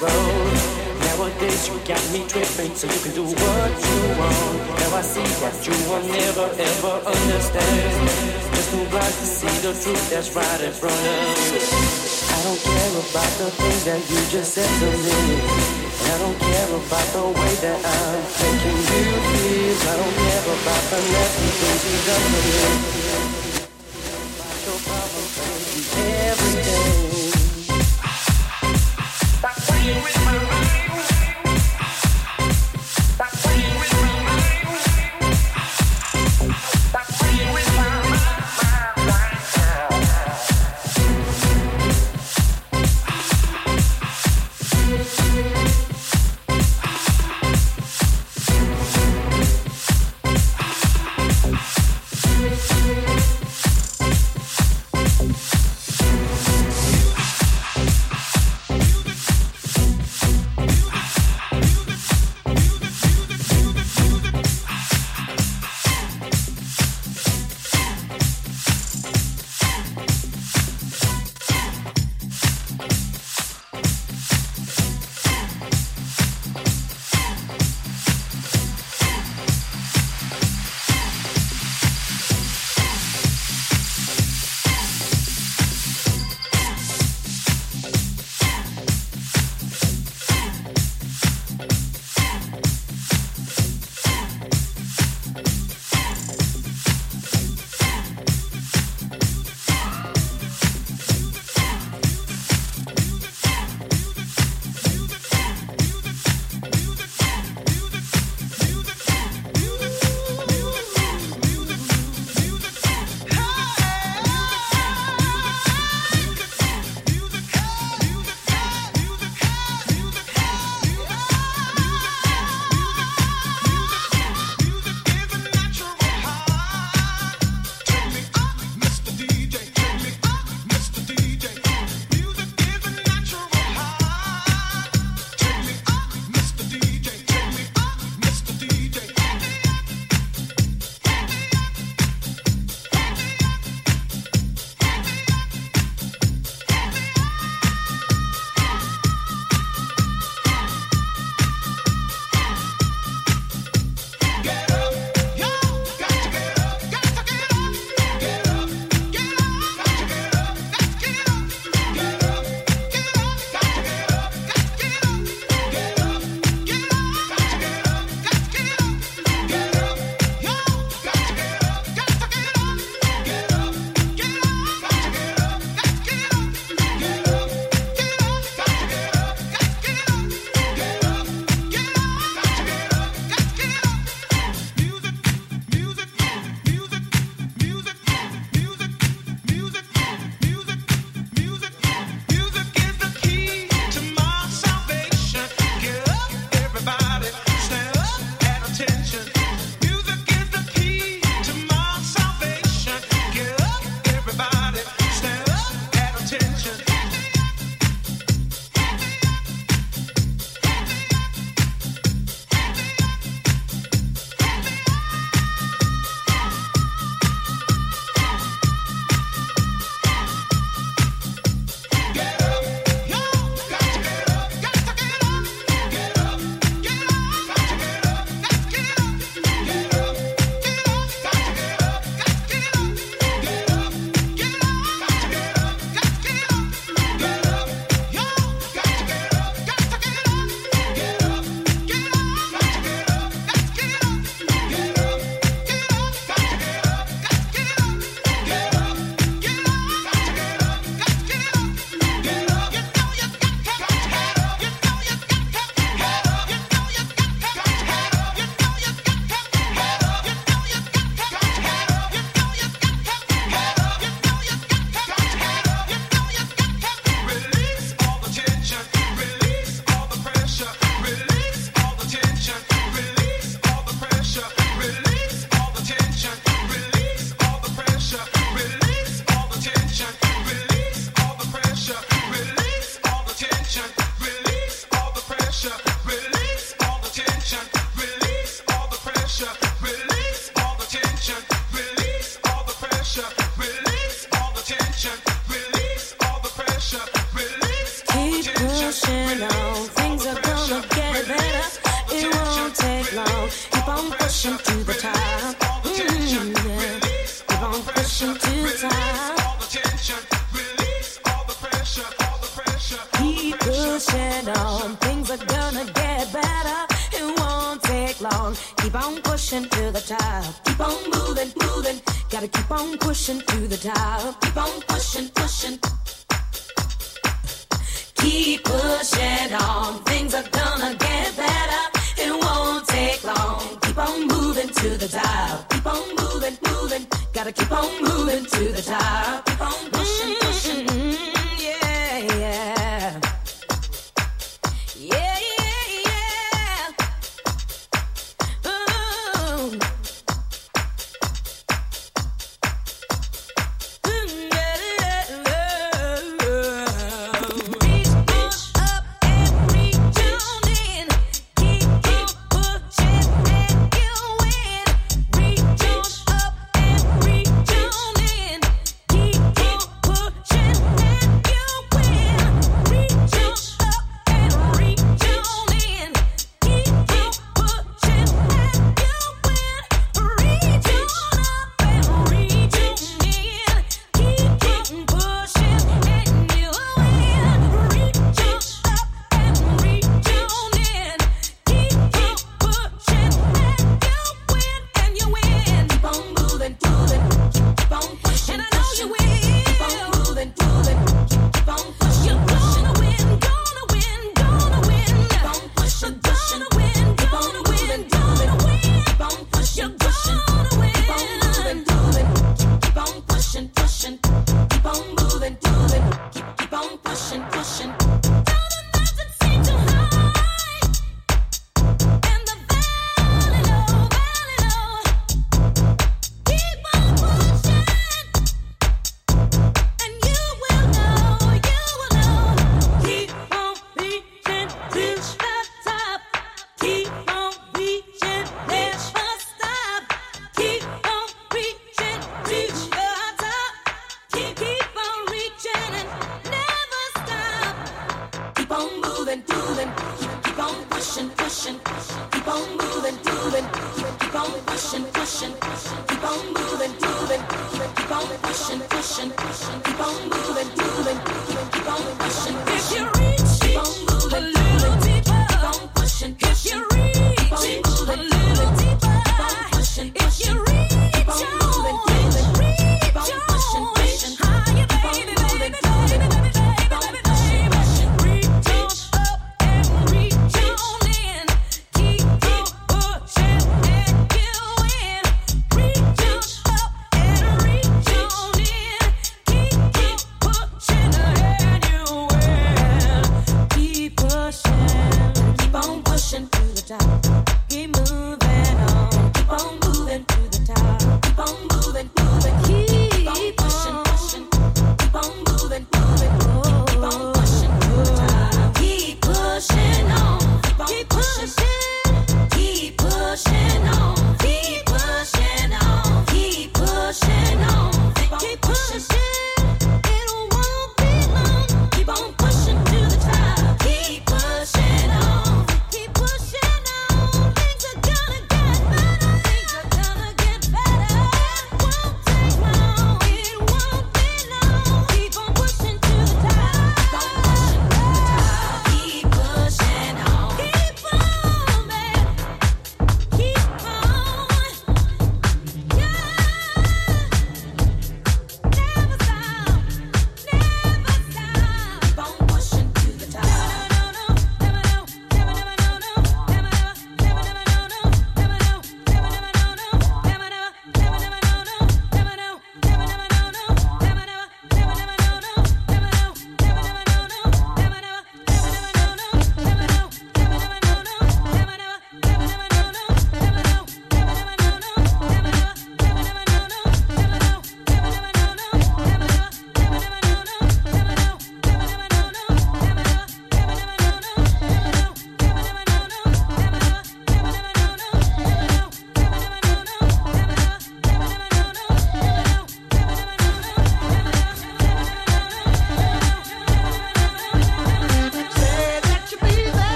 Road. Nowadays, you got me tripping, so you can do what you want. Now I see that you will never ever understand. Just too blind to see the truth that's right in front of you. I don't care about the things that you just said to me. I don't care about the way that I'm making you feel. I don't care about the nasty things you done to me. About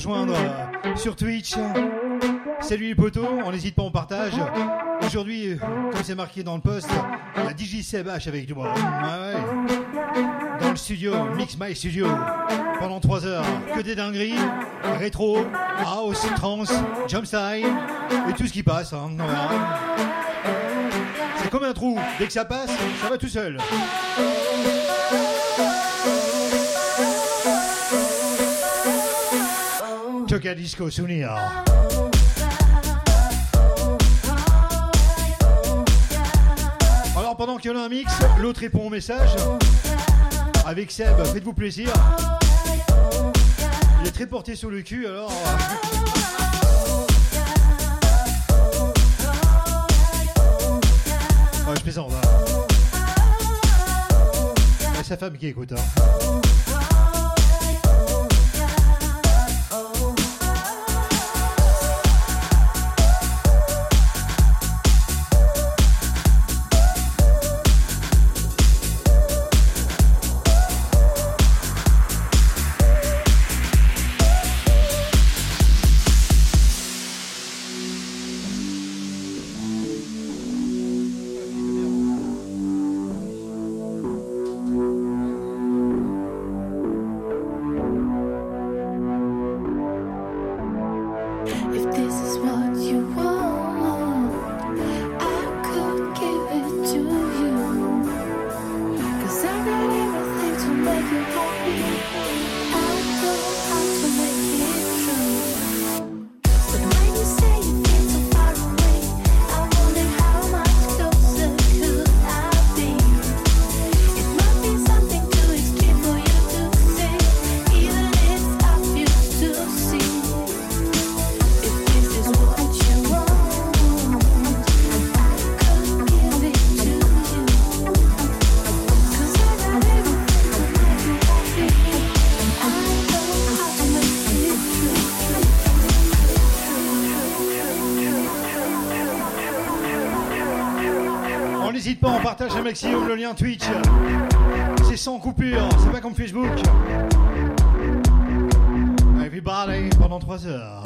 rejoindre euh, sur Twitch. Salut les potos, on n'hésite pas, on partage. Aujourd'hui, euh, comme c'est marqué dans le post, il y a DJ Seb H avec nous. Ouais, ouais. Dans le studio, Mix My Studio. Pendant 3 heures, que des dingueries, rétro, house, trance, jump et tout ce qui passe. hein. C'est comme un trou, dès que ça passe, ça va tout seul. Disco Souvenir. Alors pendant qu'il y en a un mix, l'autre répond au message. Avec Seb, faites-vous plaisir. Il est très porté sur le cul alors. Ouais, je plaisante. hein. C'est sa femme qui écoute. hein. Un maximum le lien Twitch. C'est sans coupure, c'est pas comme Facebook. Everybody pendant 3 heures.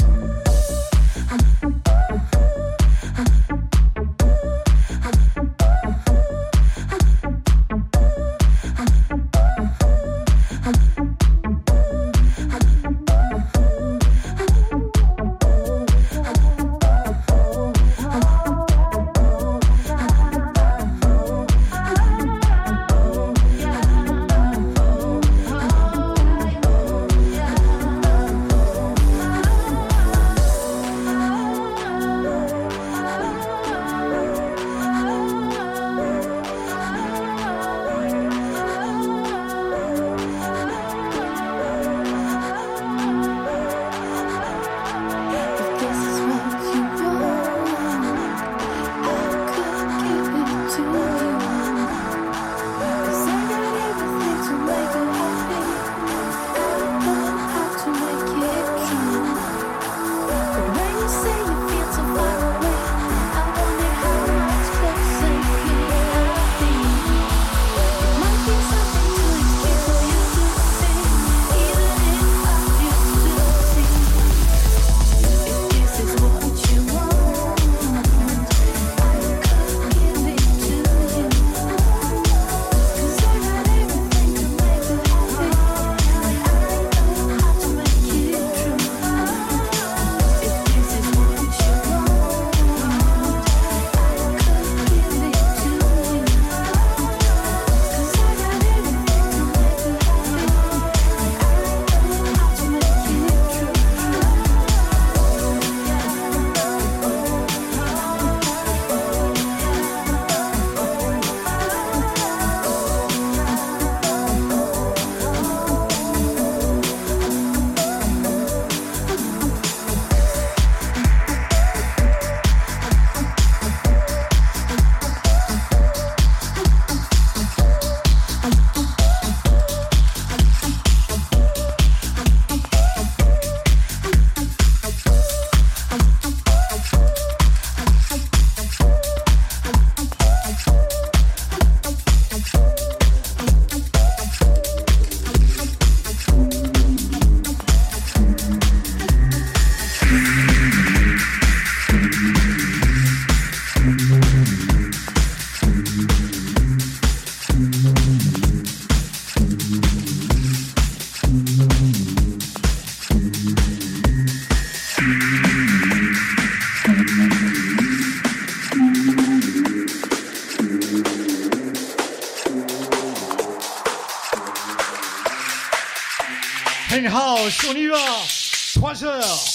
하셔 요.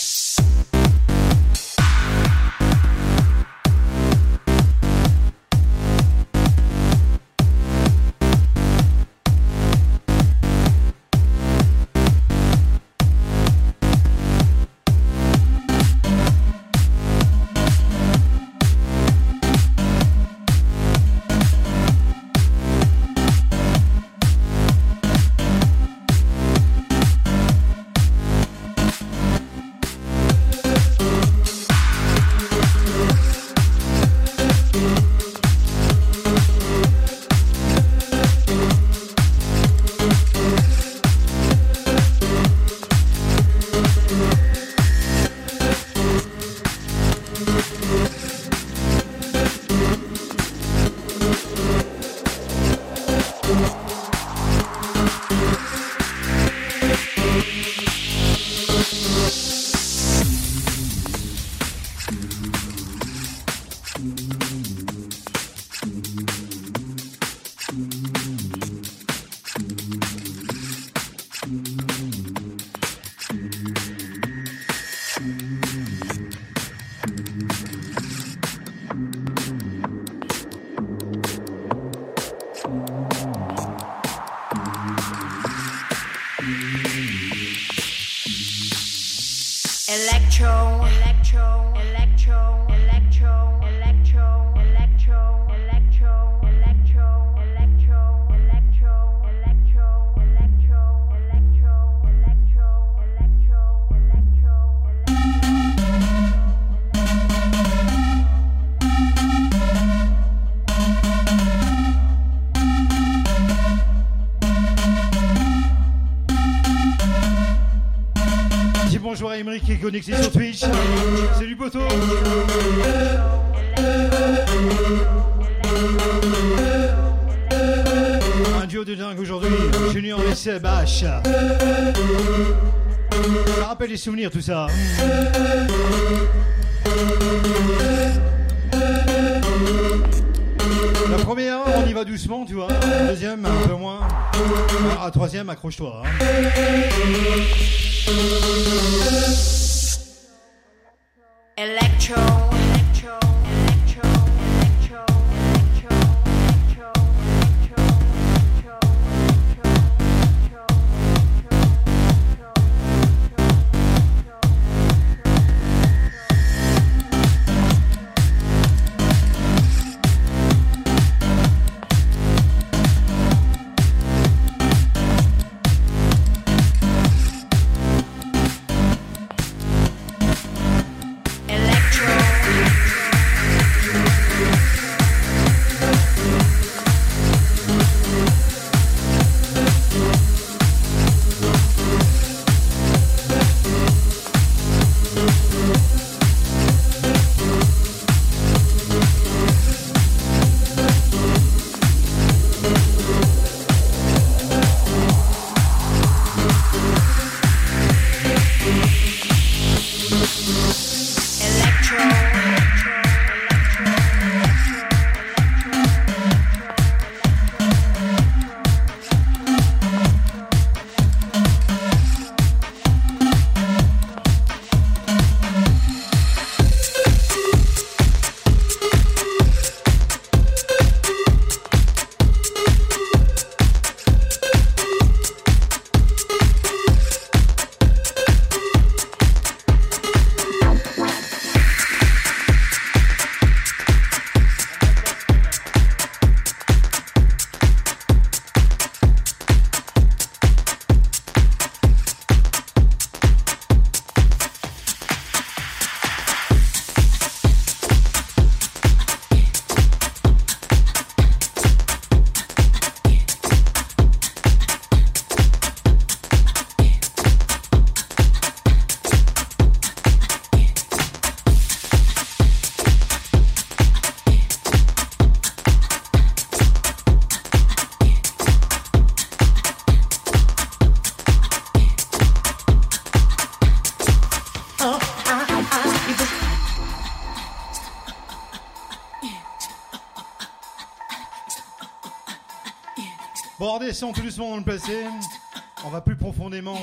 Connecté sur Twitch. Poto Un duo de dingue aujourd'hui, Junior et Seb. Ça rappelle les souvenirs tout ça. La première, on y va doucement, tu vois. Deuxième, un peu moins. La troisième, accroche-toi. hein. retrocessions tout doucement dans le passé. On va plus profondément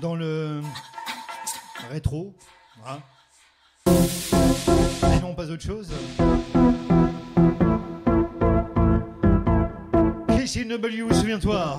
dans le rétro. Hein Et non, pas autre chose. KCW, souviens-toi.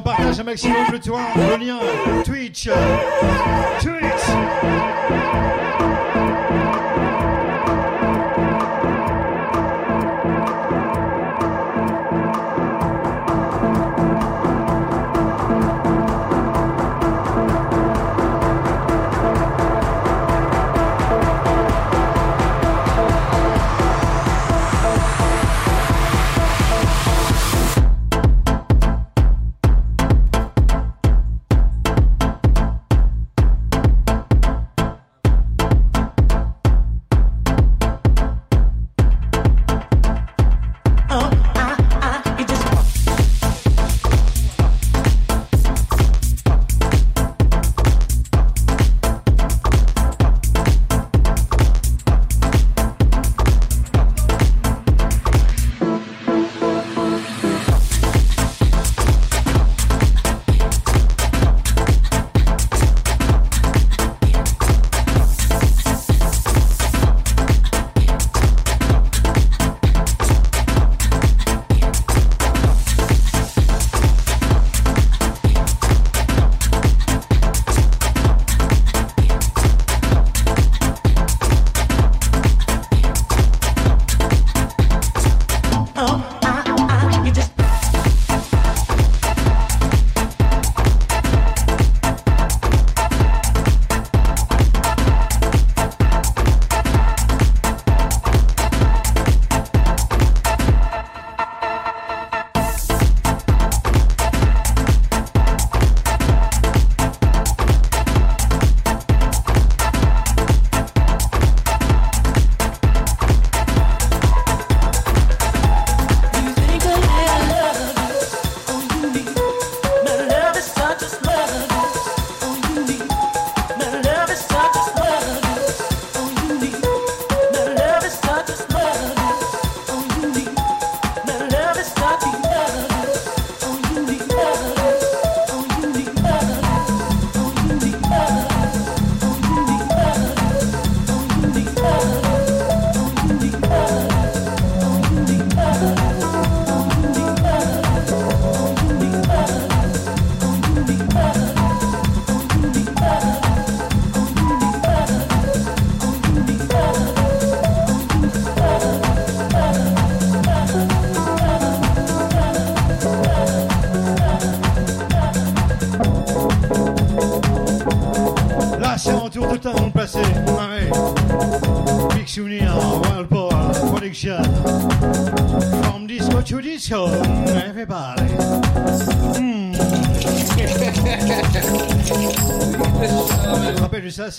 on partage un maximum le, toit, le lien Twitch. Euh, Twitch.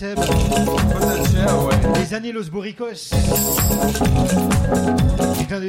Seb. Potentiel, ouais. Les années Los Boricos. Clin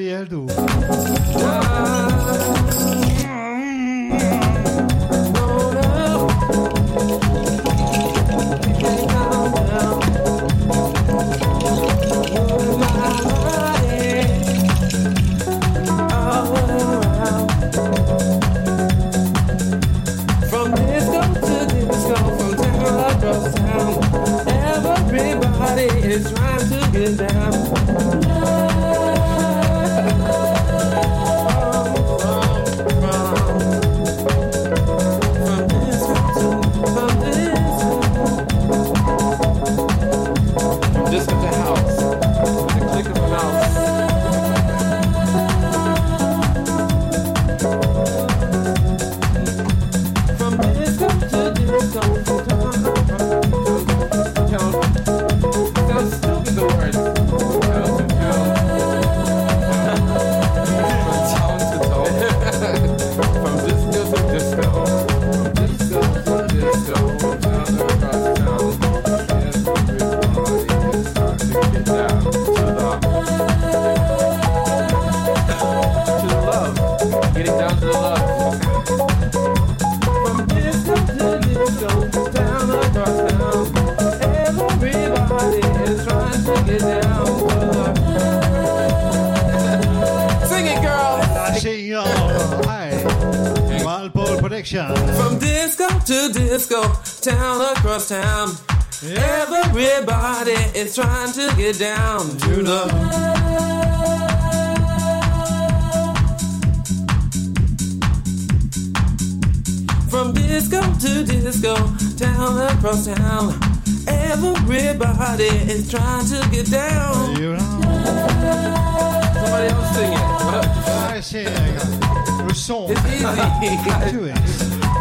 song. It's easy. Do it.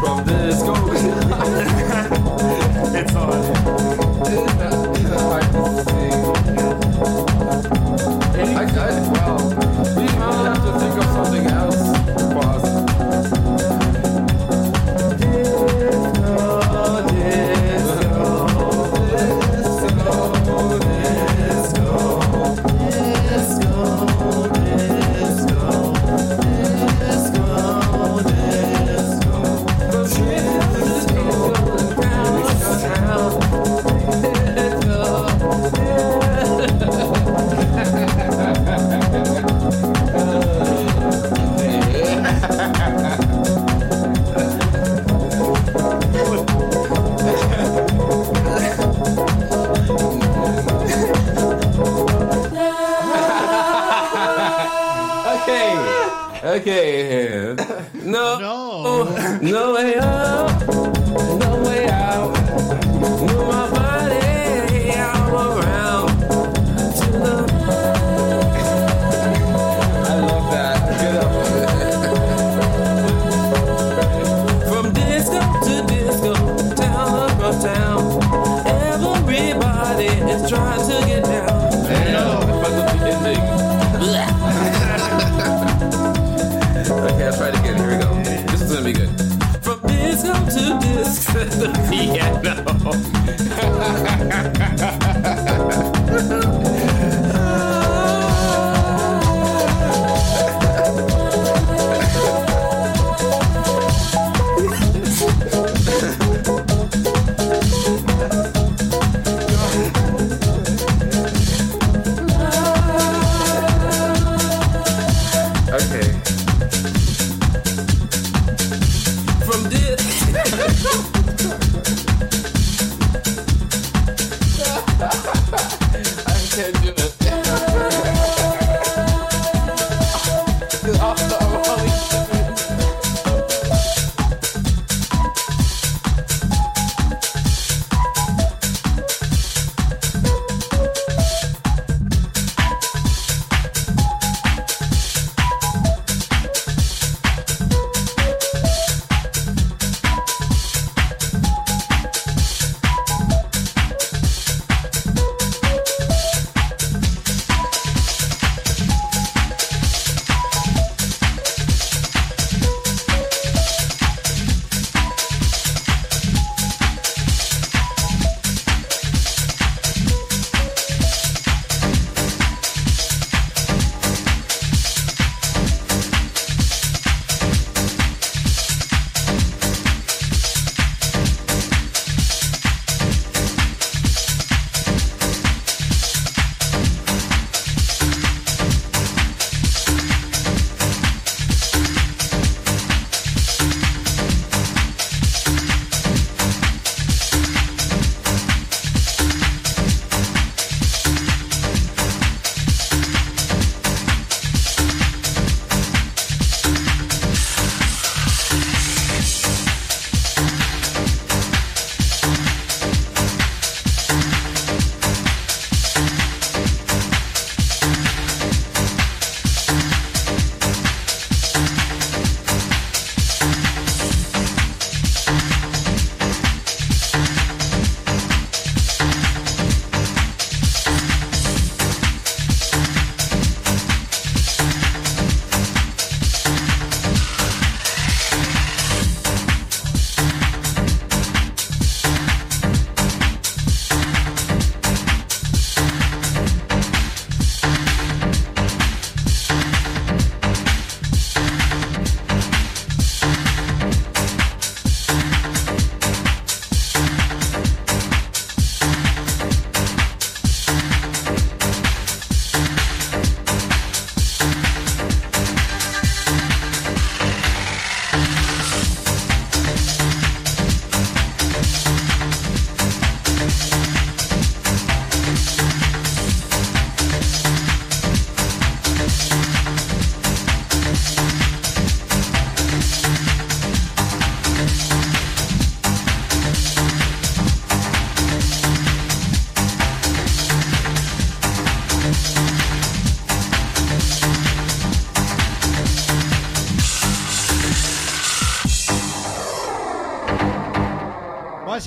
From disco. it's hard. I, I, wow. No way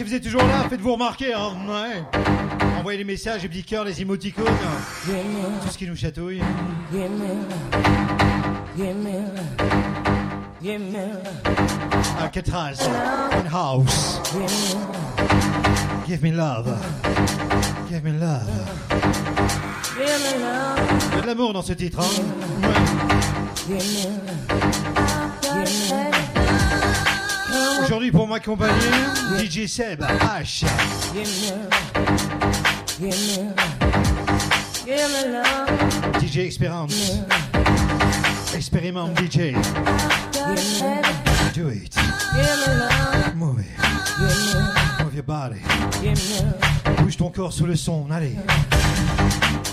si vous êtes toujours là, faites-vous remarquer. Hein. Envoyez les messages, les petits cœurs, les émoticônes, tout ce qui nous chatouille. Alcatraz, in house. Give me love. Give me love. Il y a de l'amour dans ce titre. Hein. Aujourd'hui, pour m'accompagner, DJ Seb, H. DJ Experience. Expérimente DJ. Do it. Move it. Move your body. Bouge ton corps sous le son, allez.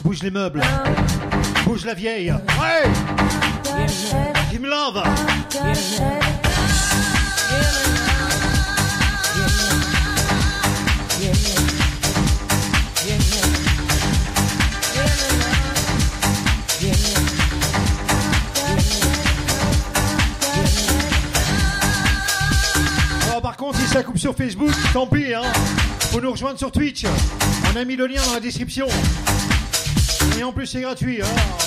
Bouge les meubles. Bouge la vieille. Ouais. Give me love. Sur Facebook, tant pis, hein. Faut nous rejoindre sur Twitch. On a mis le lien dans la description. Et en plus, c'est gratuit. hein.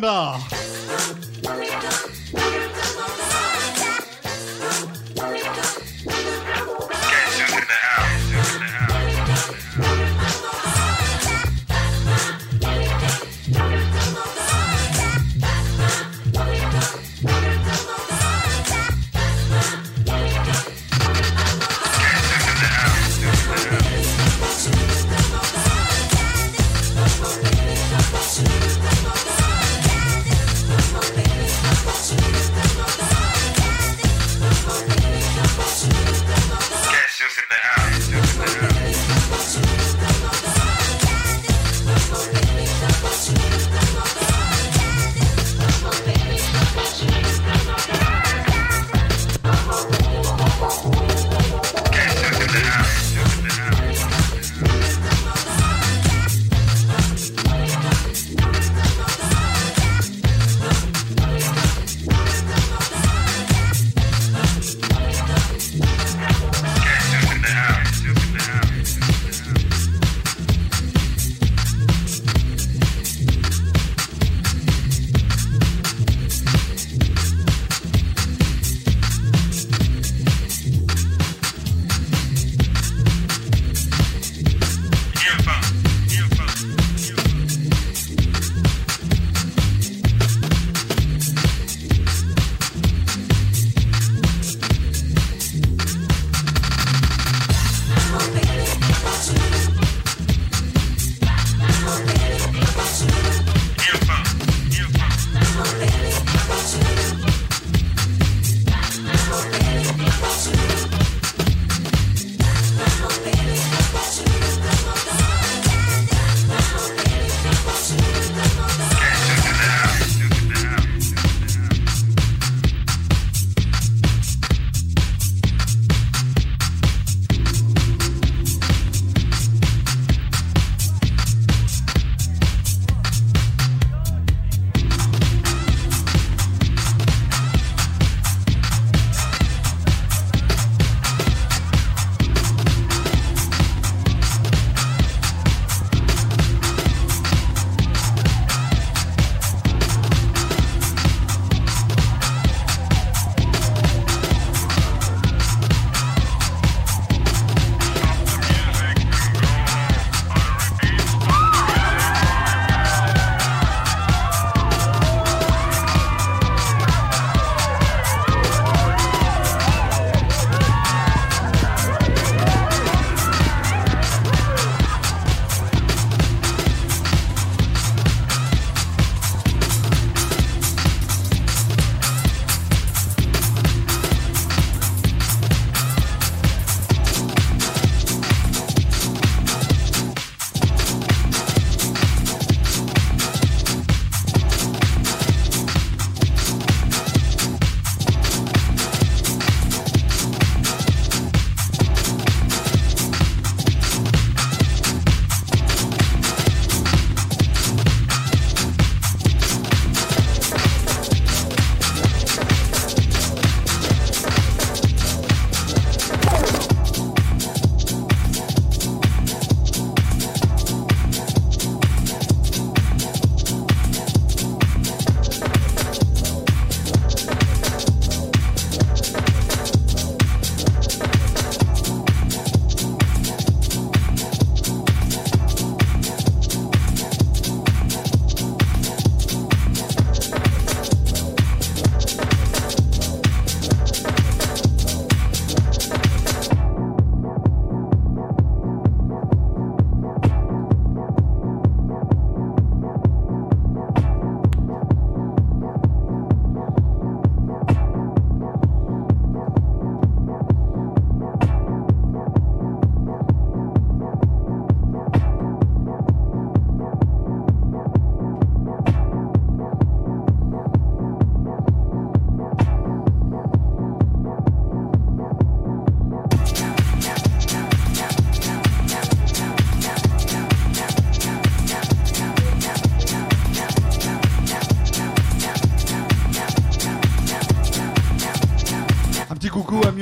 Remember.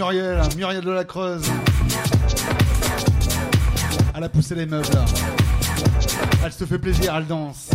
Muriel, Muriel de la Creuse. Elle a poussé les meubles. Elle se fait plaisir, elle danse.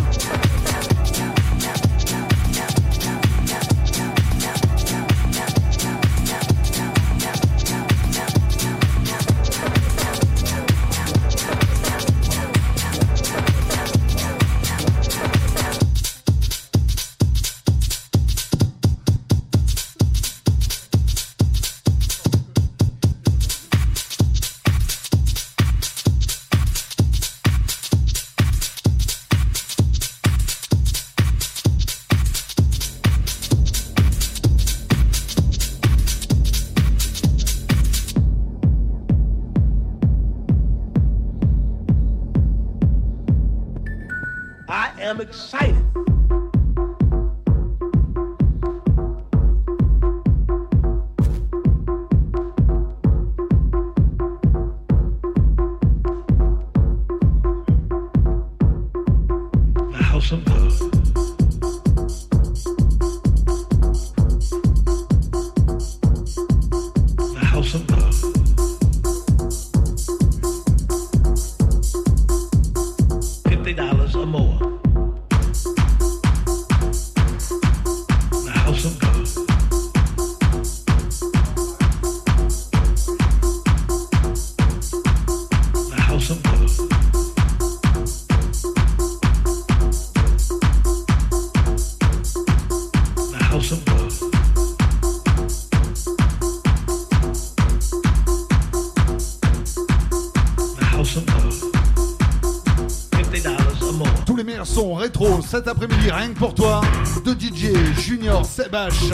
cet après-midi, rien que pour toi, de DJ Junior Sebash.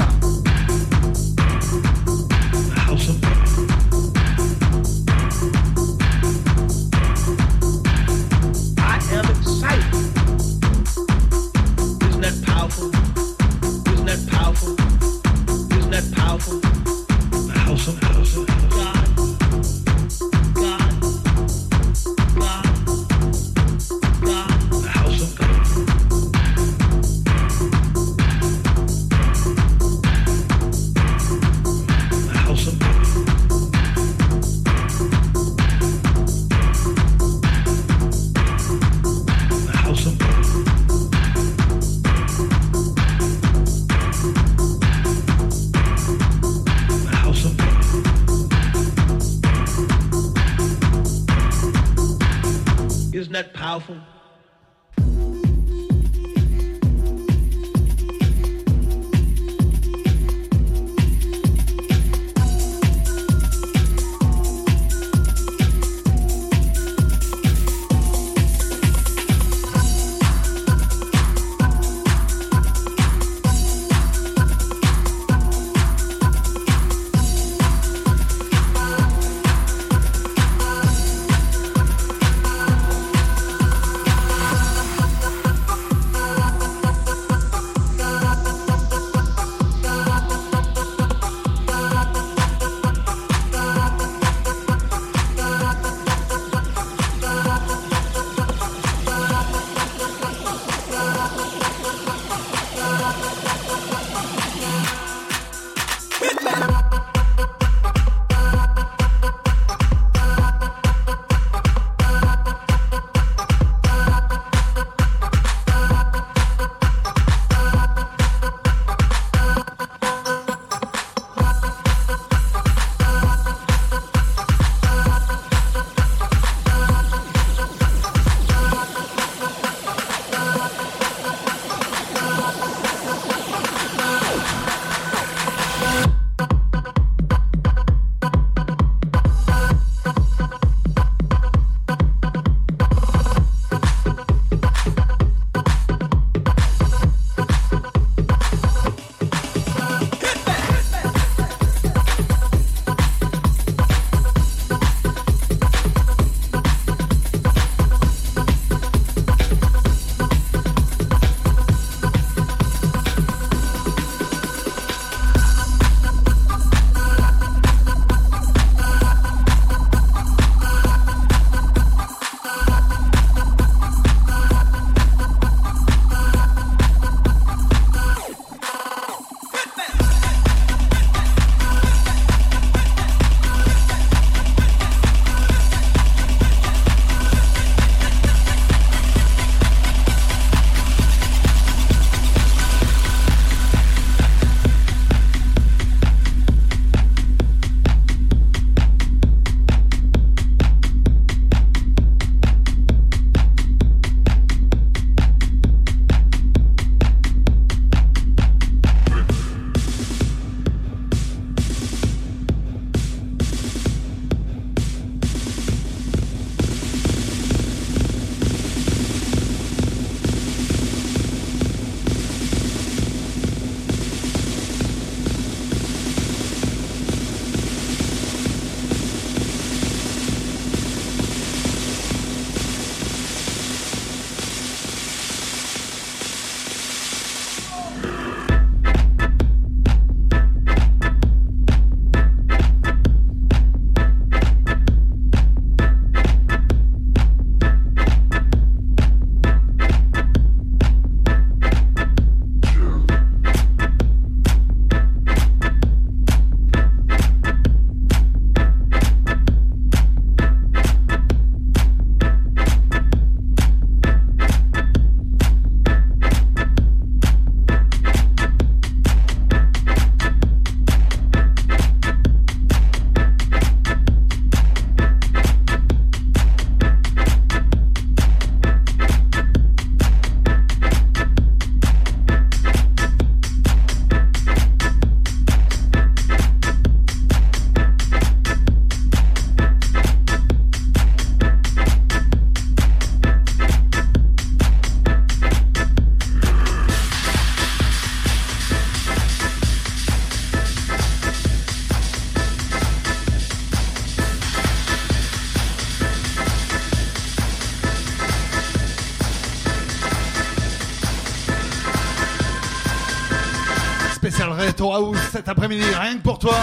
Cet après-midi, rien que pour toi.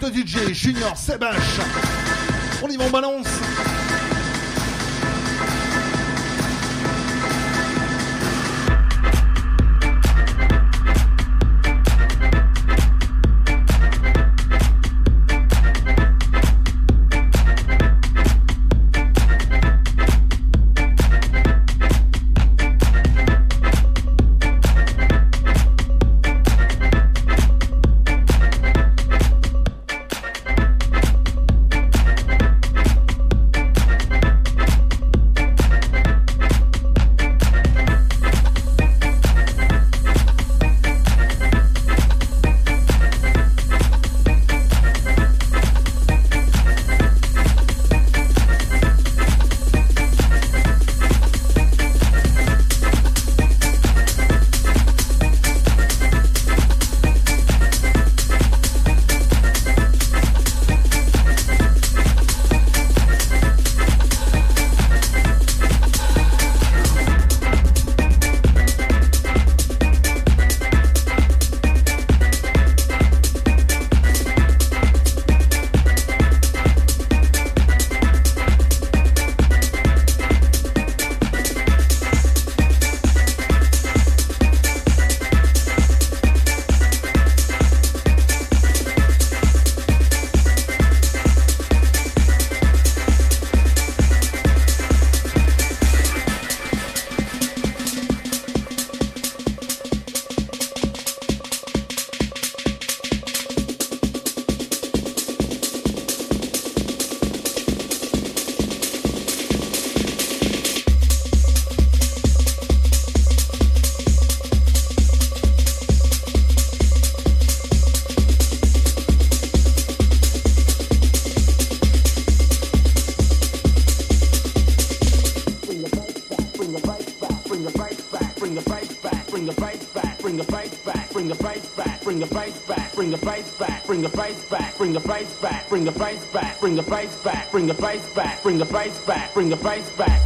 De DJ Junior Sebash. On y va, on balance. the bass back, bring the bass back, bring the bass back, bring the bass back, bring the bass back.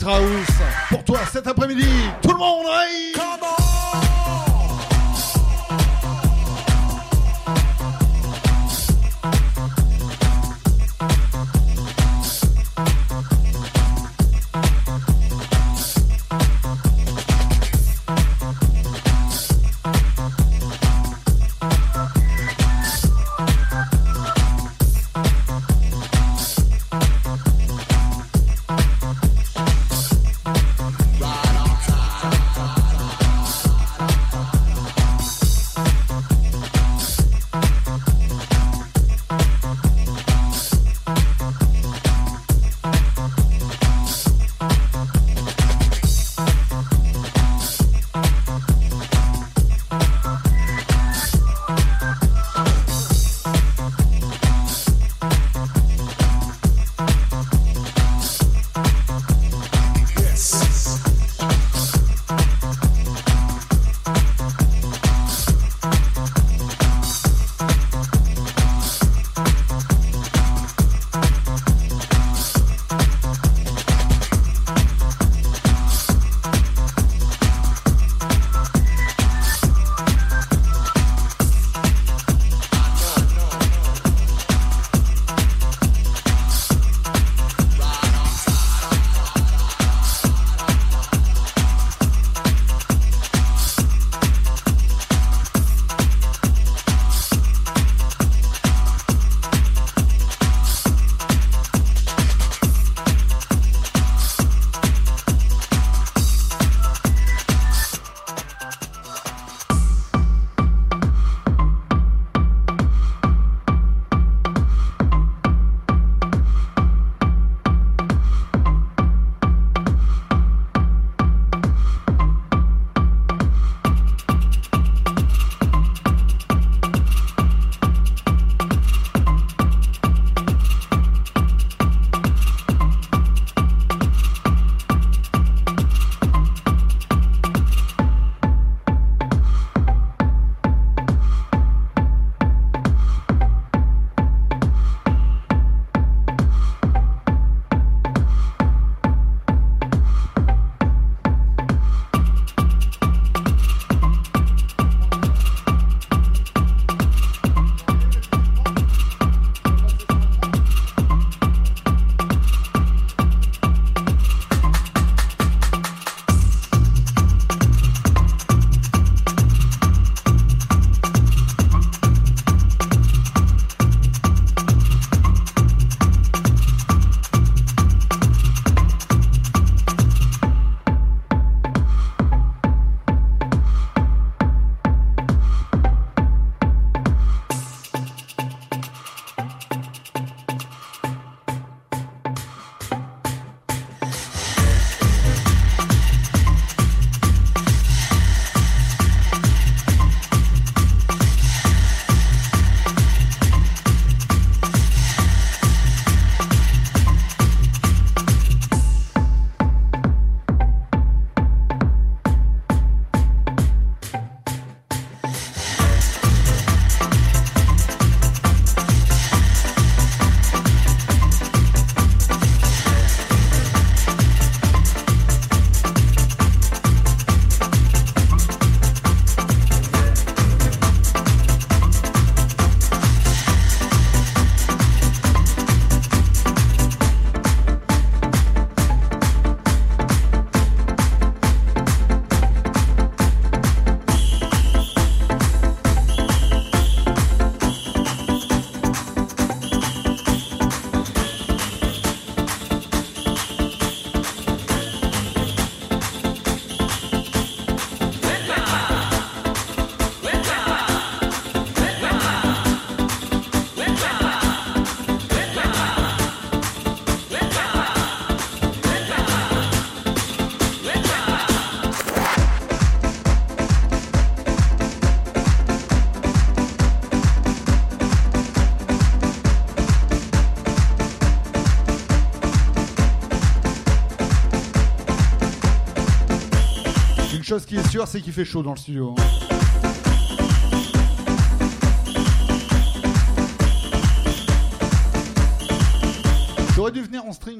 House. Pour toi cet après-midi, sûr, c'est qu'il fait chaud dans le studio. Hein. J'aurais dû venir en string.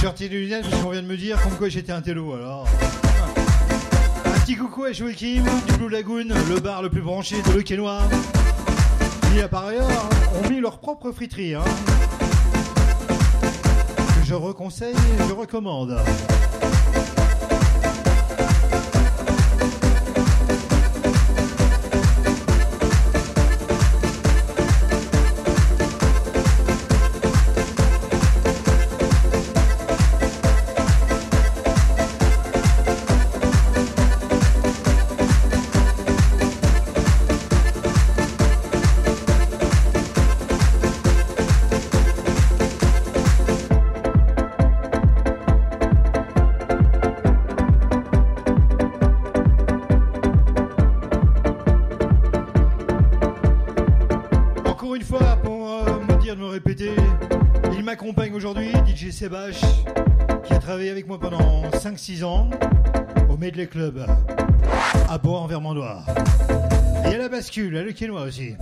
J'ai retiré les lunettes parce qu'on vient de me dire comme quoi j'étais un télo alors. Petit coucou à Joey Kim du Blue Lagoon, le bar le plus branché de Le Quénois. Qui par ailleurs ont mis leur propre friterie. Hein. Je reconseille je recommande. Sebache, qui a travaillé avec moi pendant 5-6 ans au Medley Club à bois en Vermandois. Et à la bascule, à Le Quénois aussi.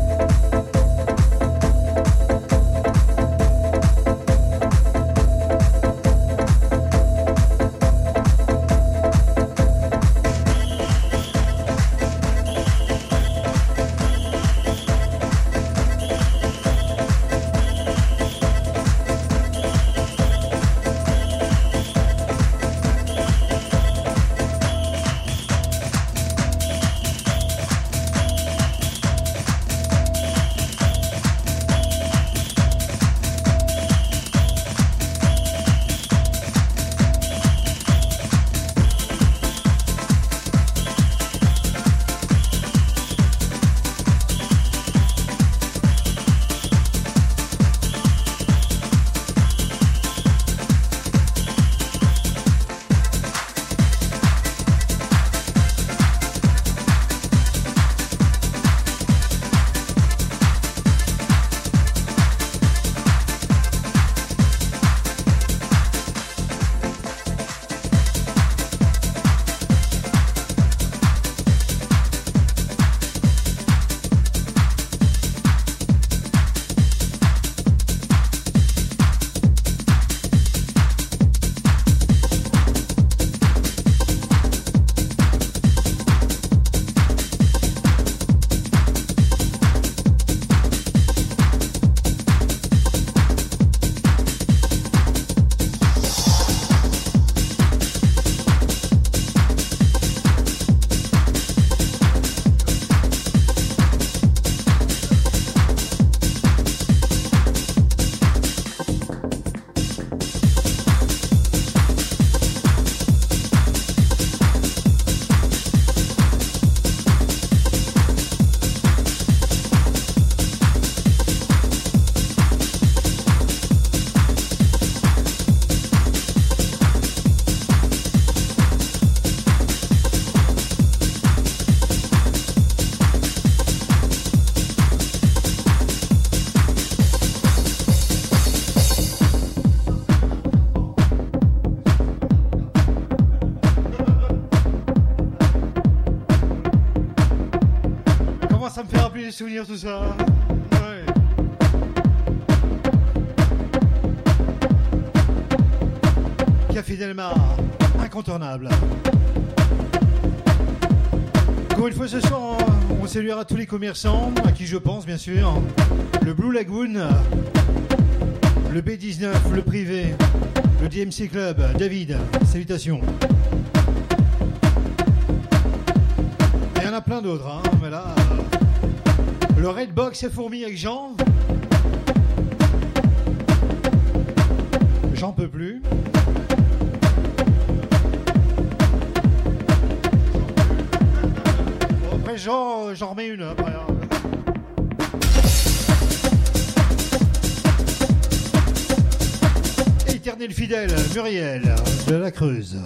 Souvenirs tout ça. Café Delmar, incontournable. Encore une fois ce soir, on- saluera tous les commerçants, à qui je pense bien sûr. Le Blue Lagoon, le B19, le privé, le DMC Club, David, salutations. Il y en a plein d'autres, hein, le Red Box et fourmi avec Jean. J'en peux plus. Après Jean, j'en remets une. Hein. Éternel fidèle, Muriel de la Creuse.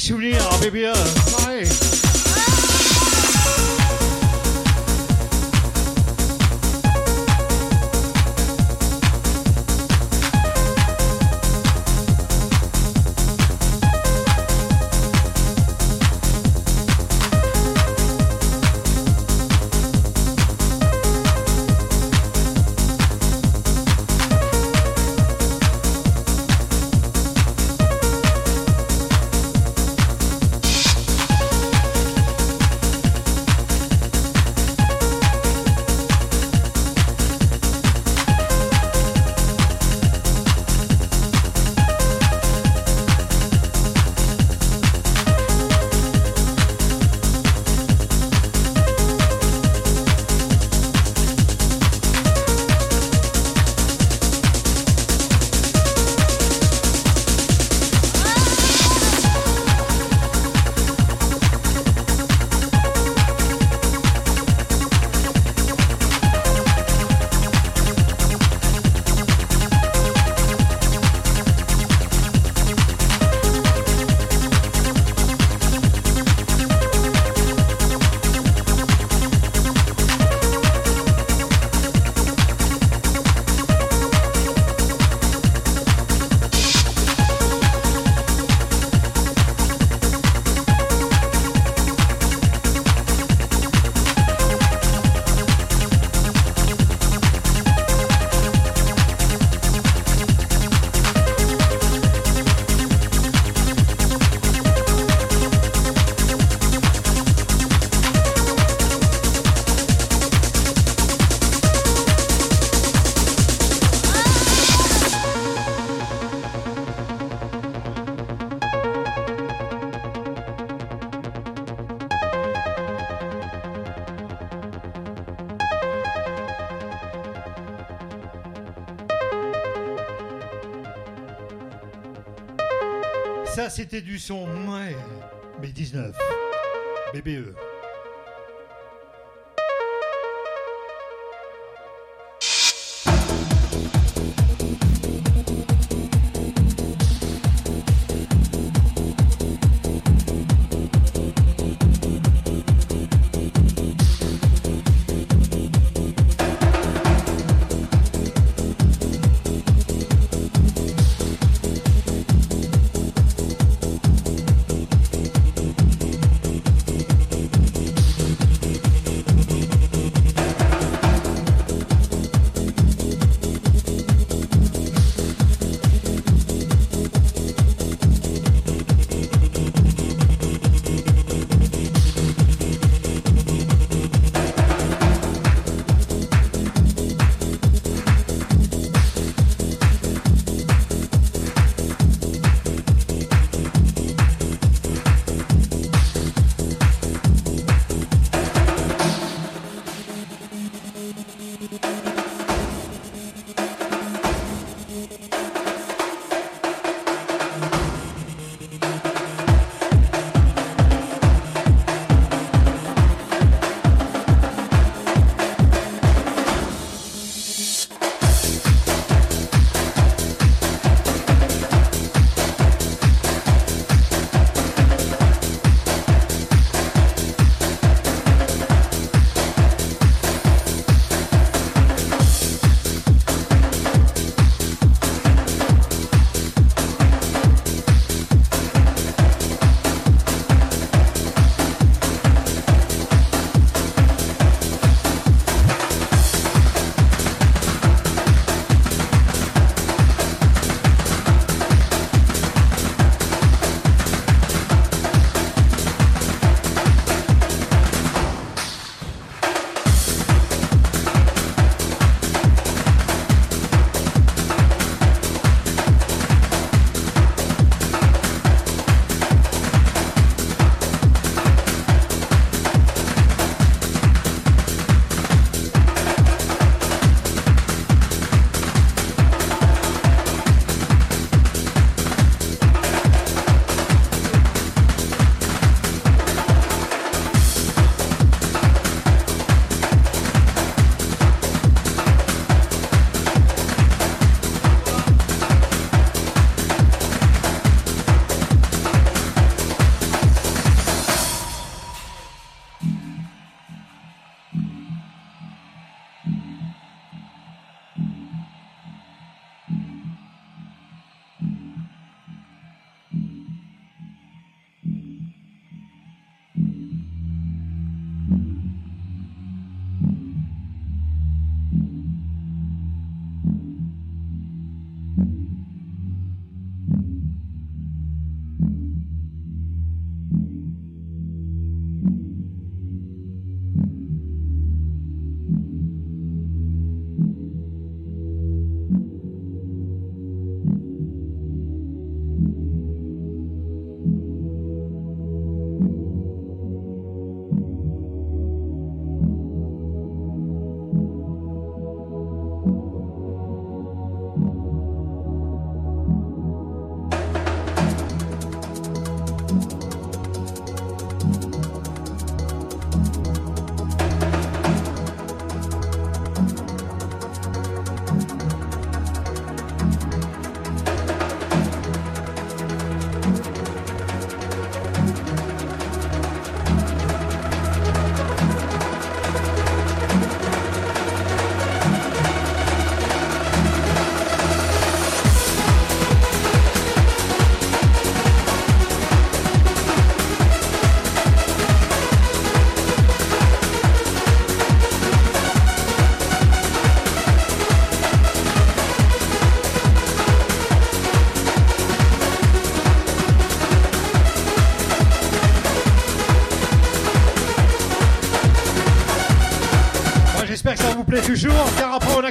souvenirs, bébé. C'était du son, ouais. Mais 19. BBE.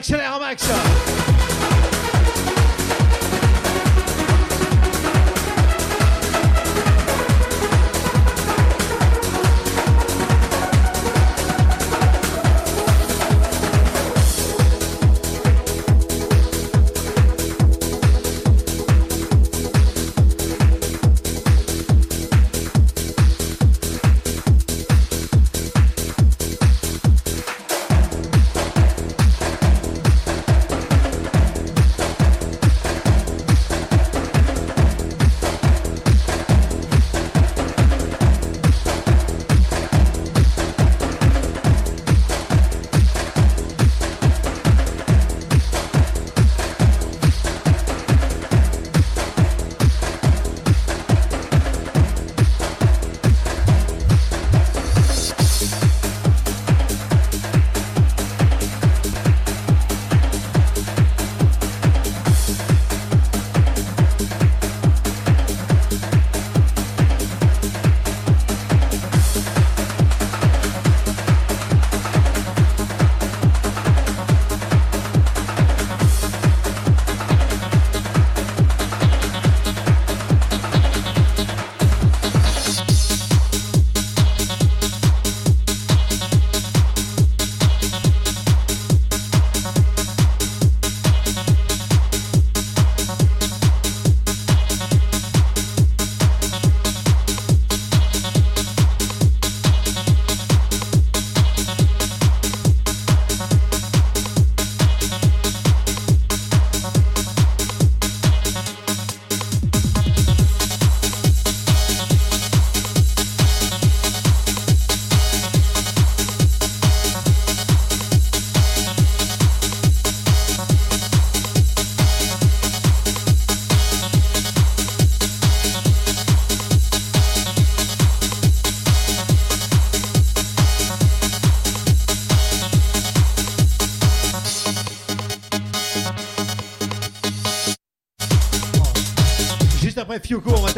Car après on accélère un max.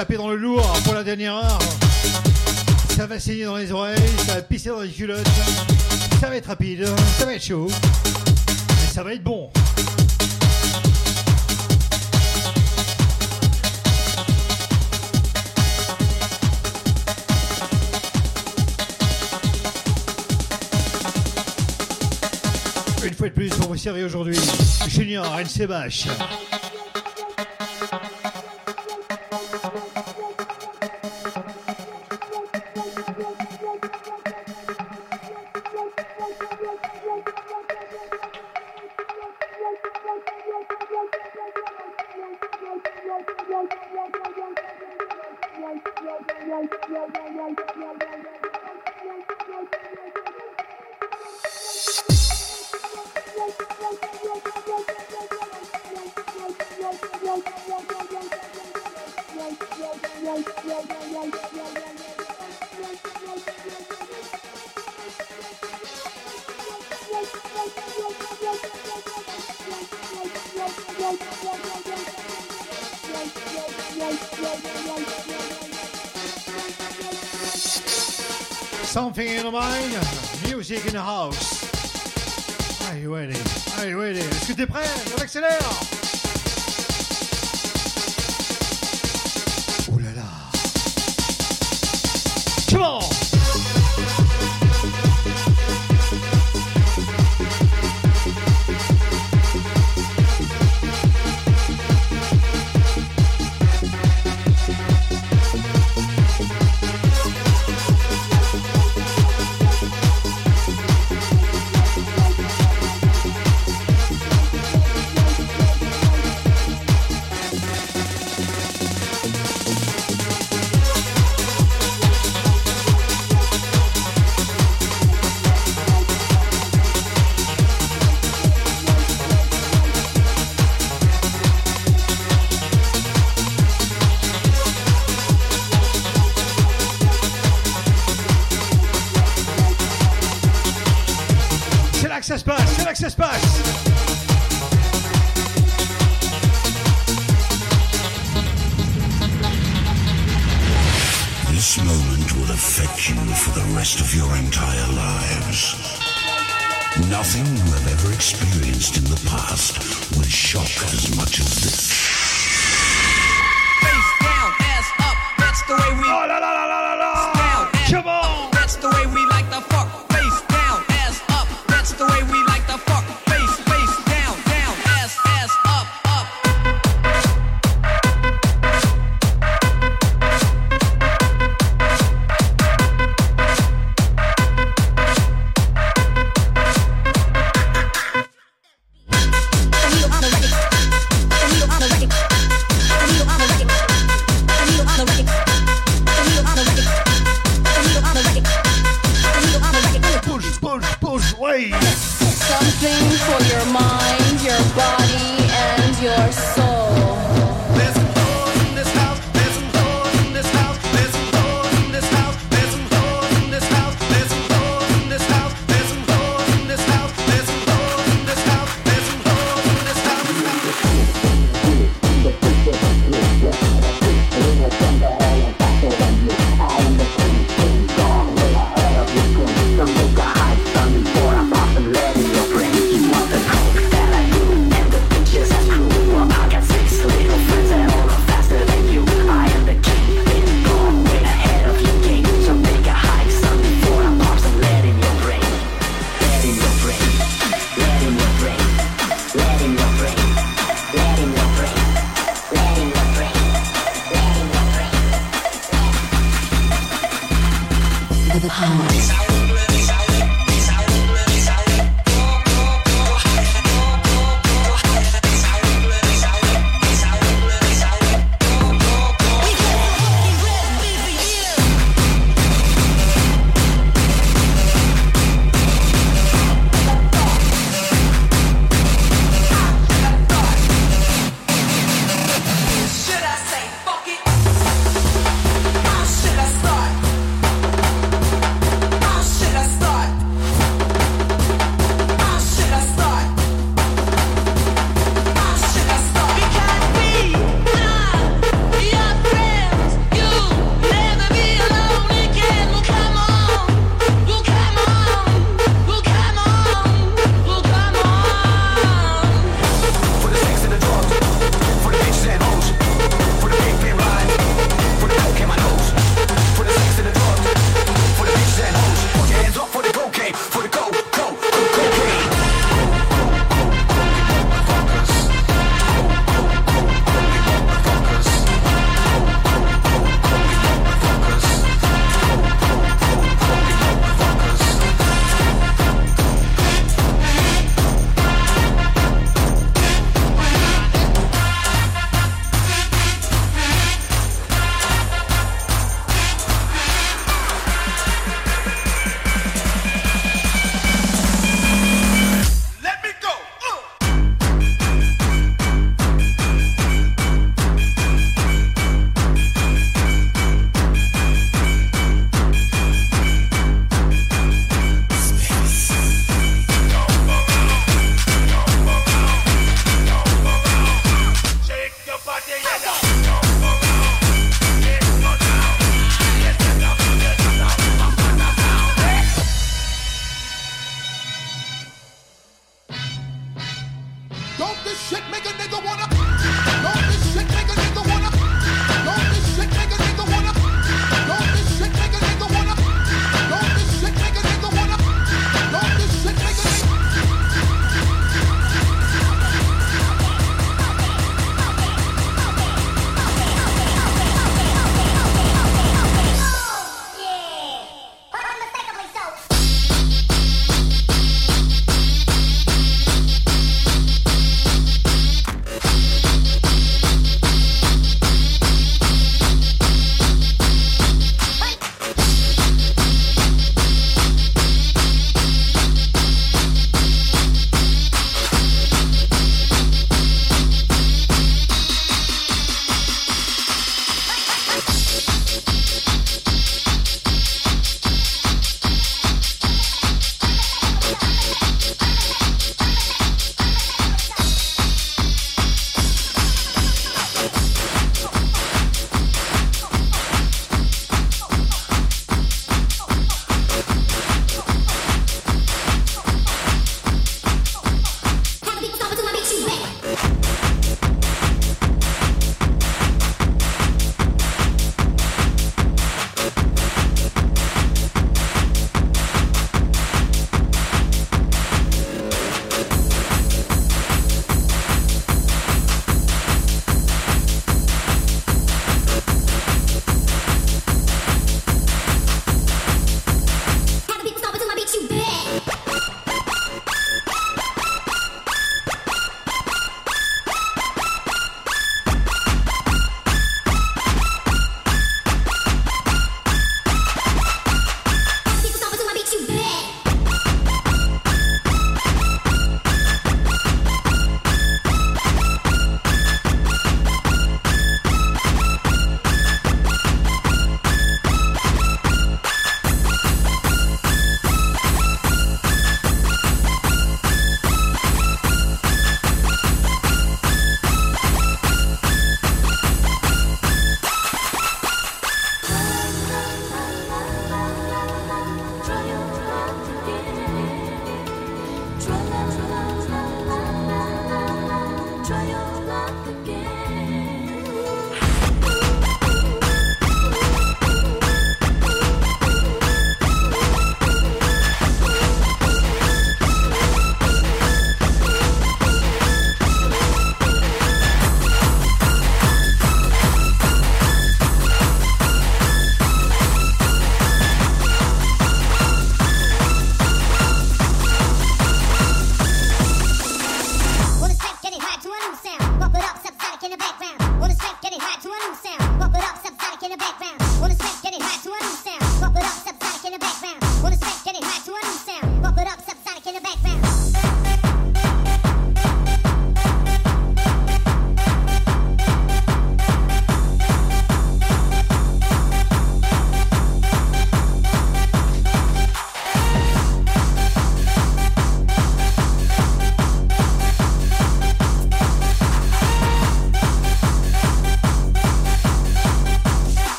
Taper dans le lourd pour la dernière heure. Ça va saigner dans les oreilles, ça va pisser dans les culottes. Ça va être rapide, ça va être chaud. Mais ça va être bon. Une fois de plus pour vous servir aujourd'hui, Junior NC Bash. T'es prêt? On accélère!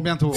bientôt.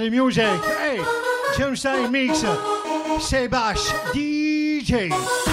the music. Hey, Sunshine Mix, Sebastian DJ.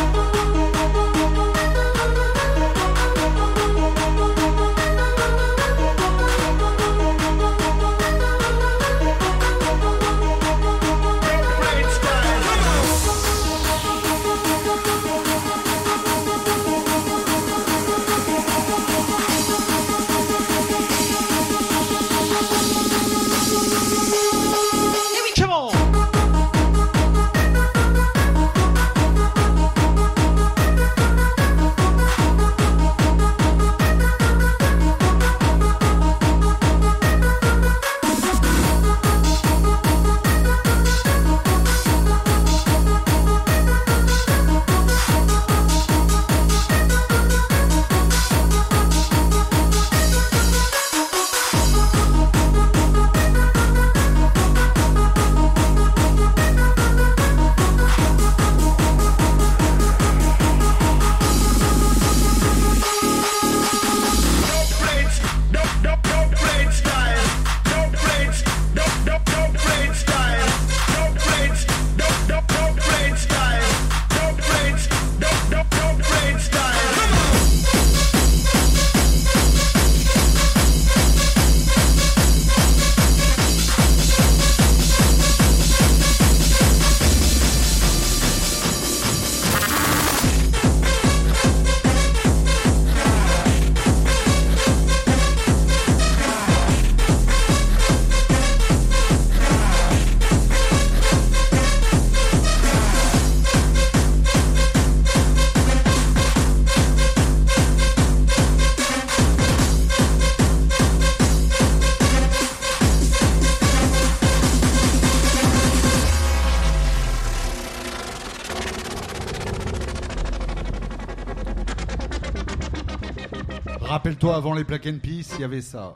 avant les plaques and Peace, il y avait ça.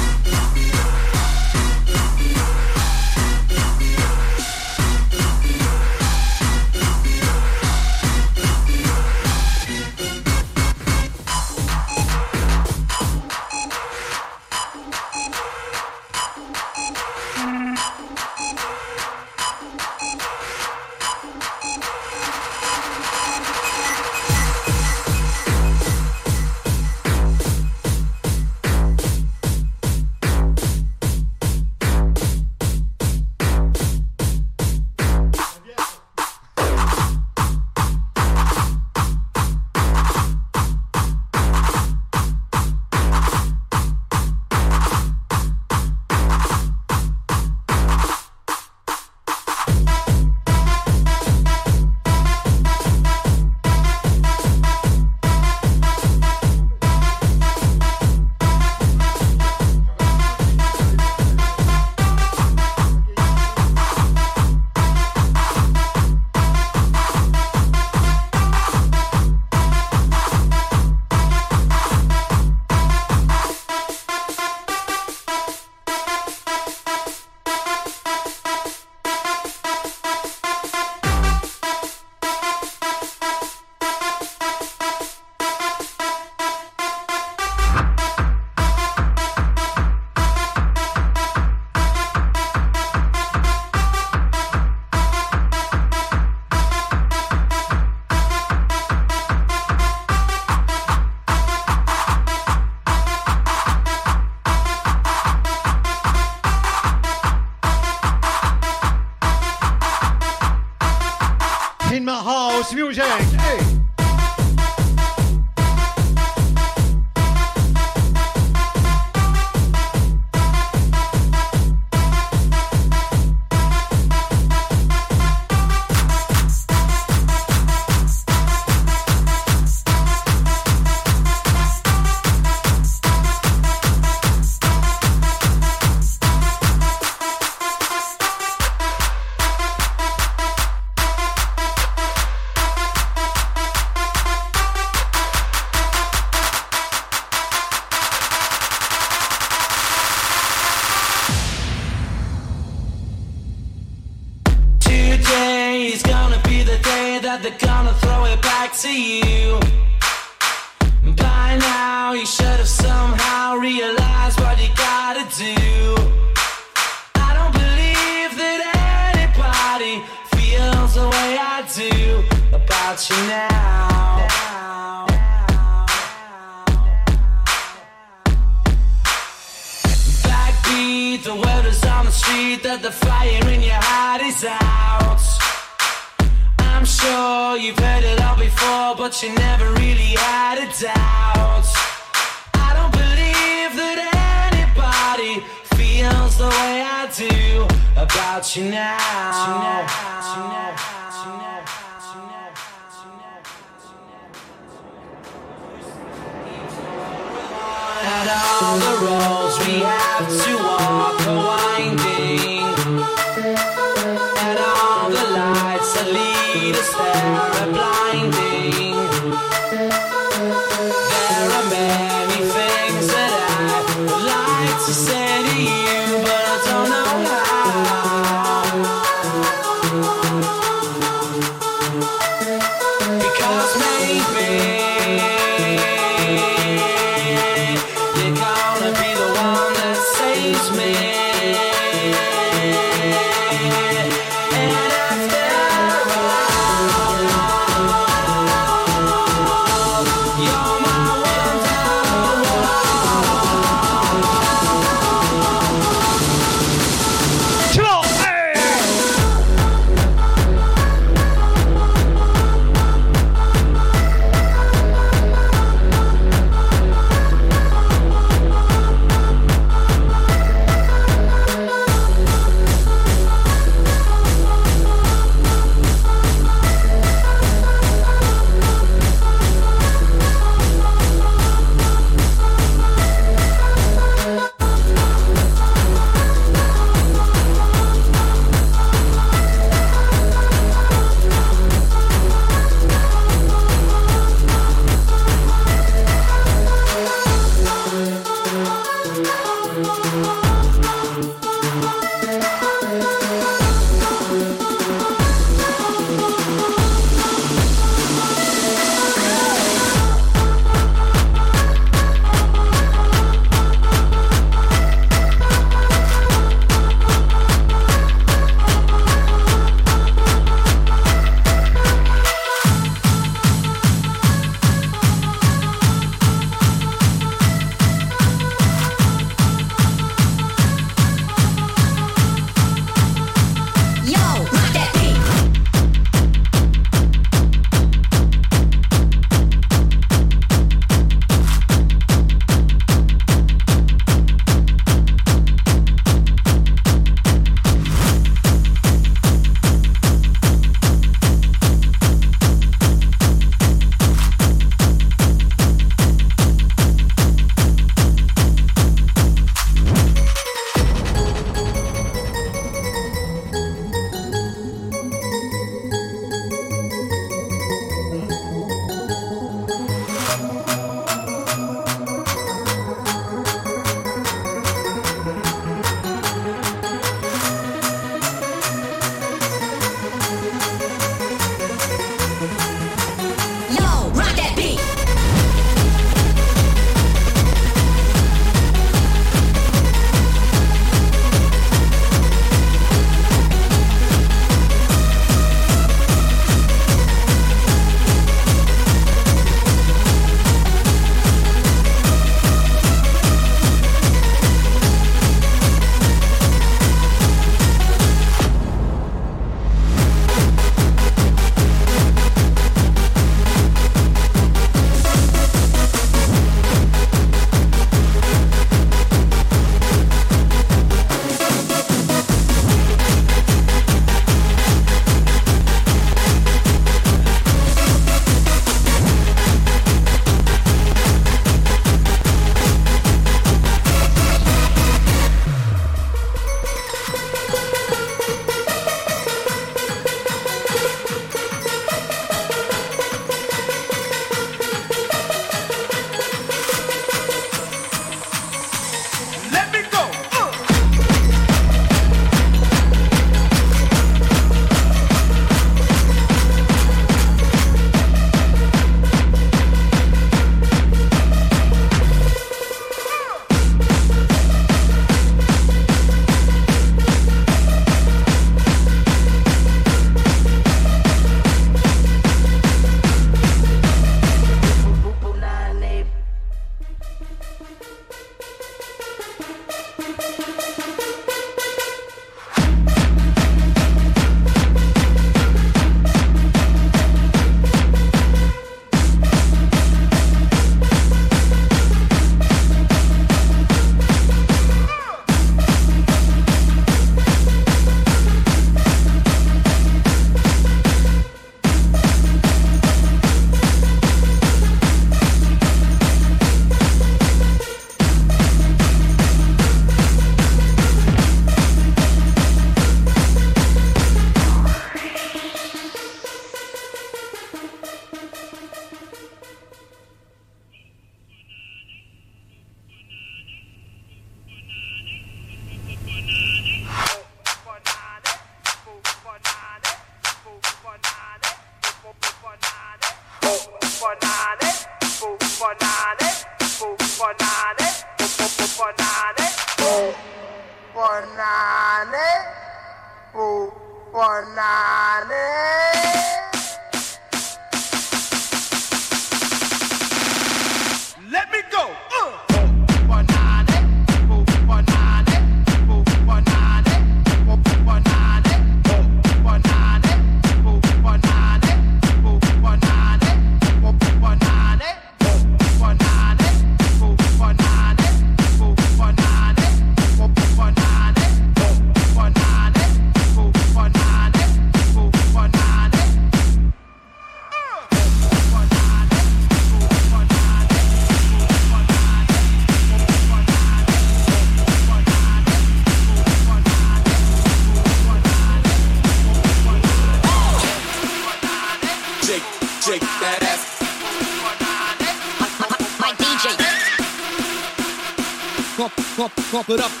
Pump, it up.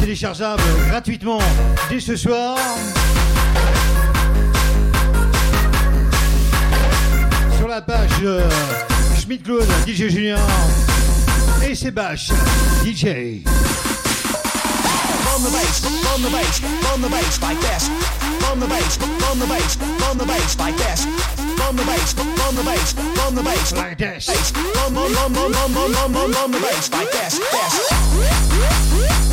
téléchargeable gratuitement dès ce soir. Sur la page euh, Schmidt Claude, DJ Junior et Sébastien, DJ. Bum the bass, bum the bass, bum the bass like this. Bum the bass, bum the bass, bum the bass like this. Bum bum bum bum bum bum bum bum the bass like this. This.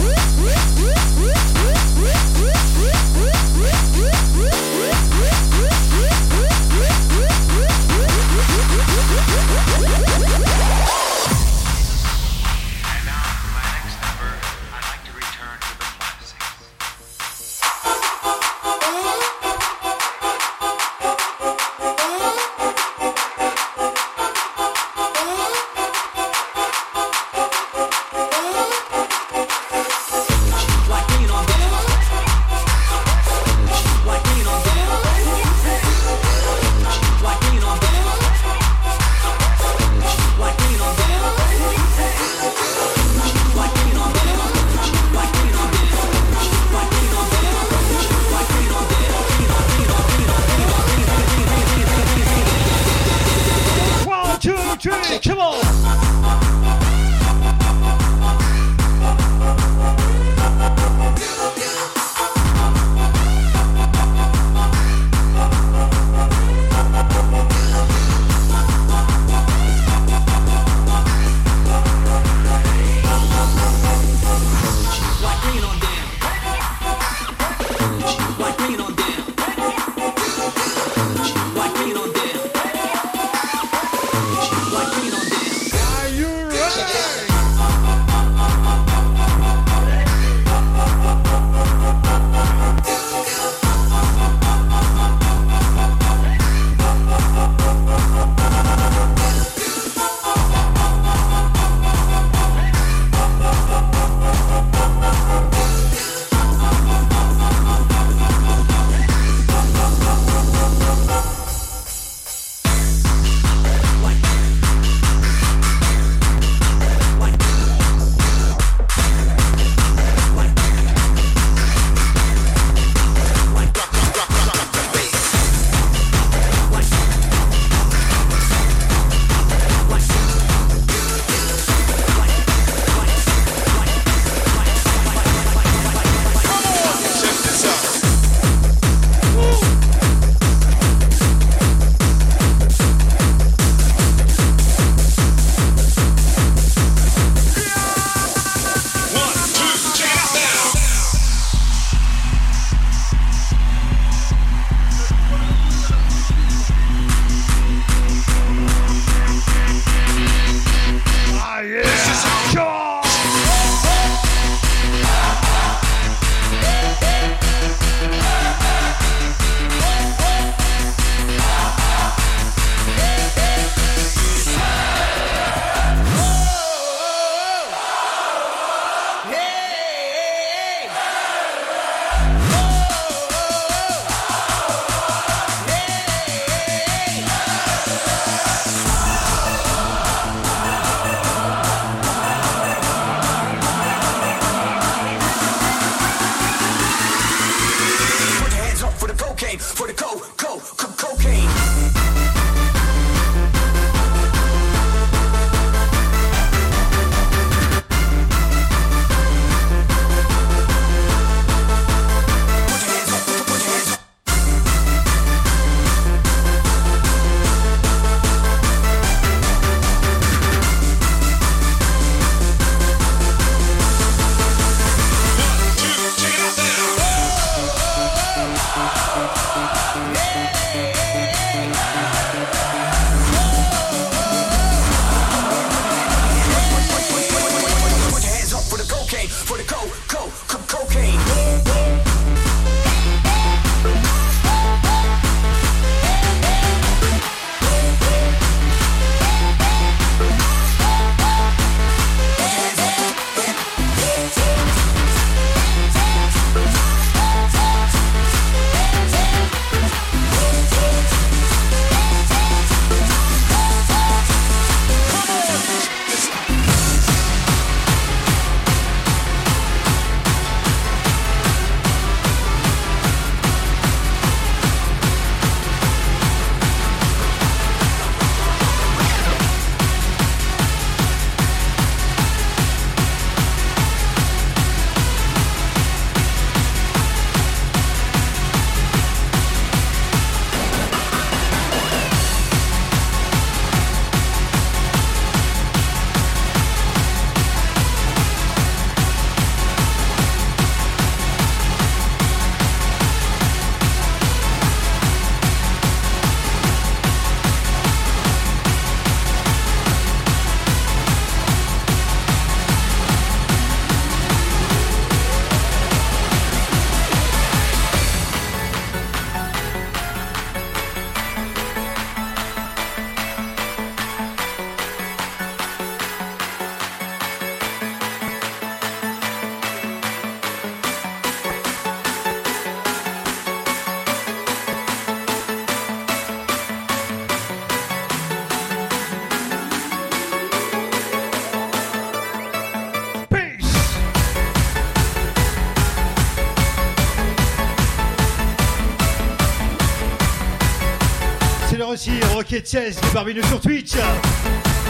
Rocket 16 qui nous sur Twitch.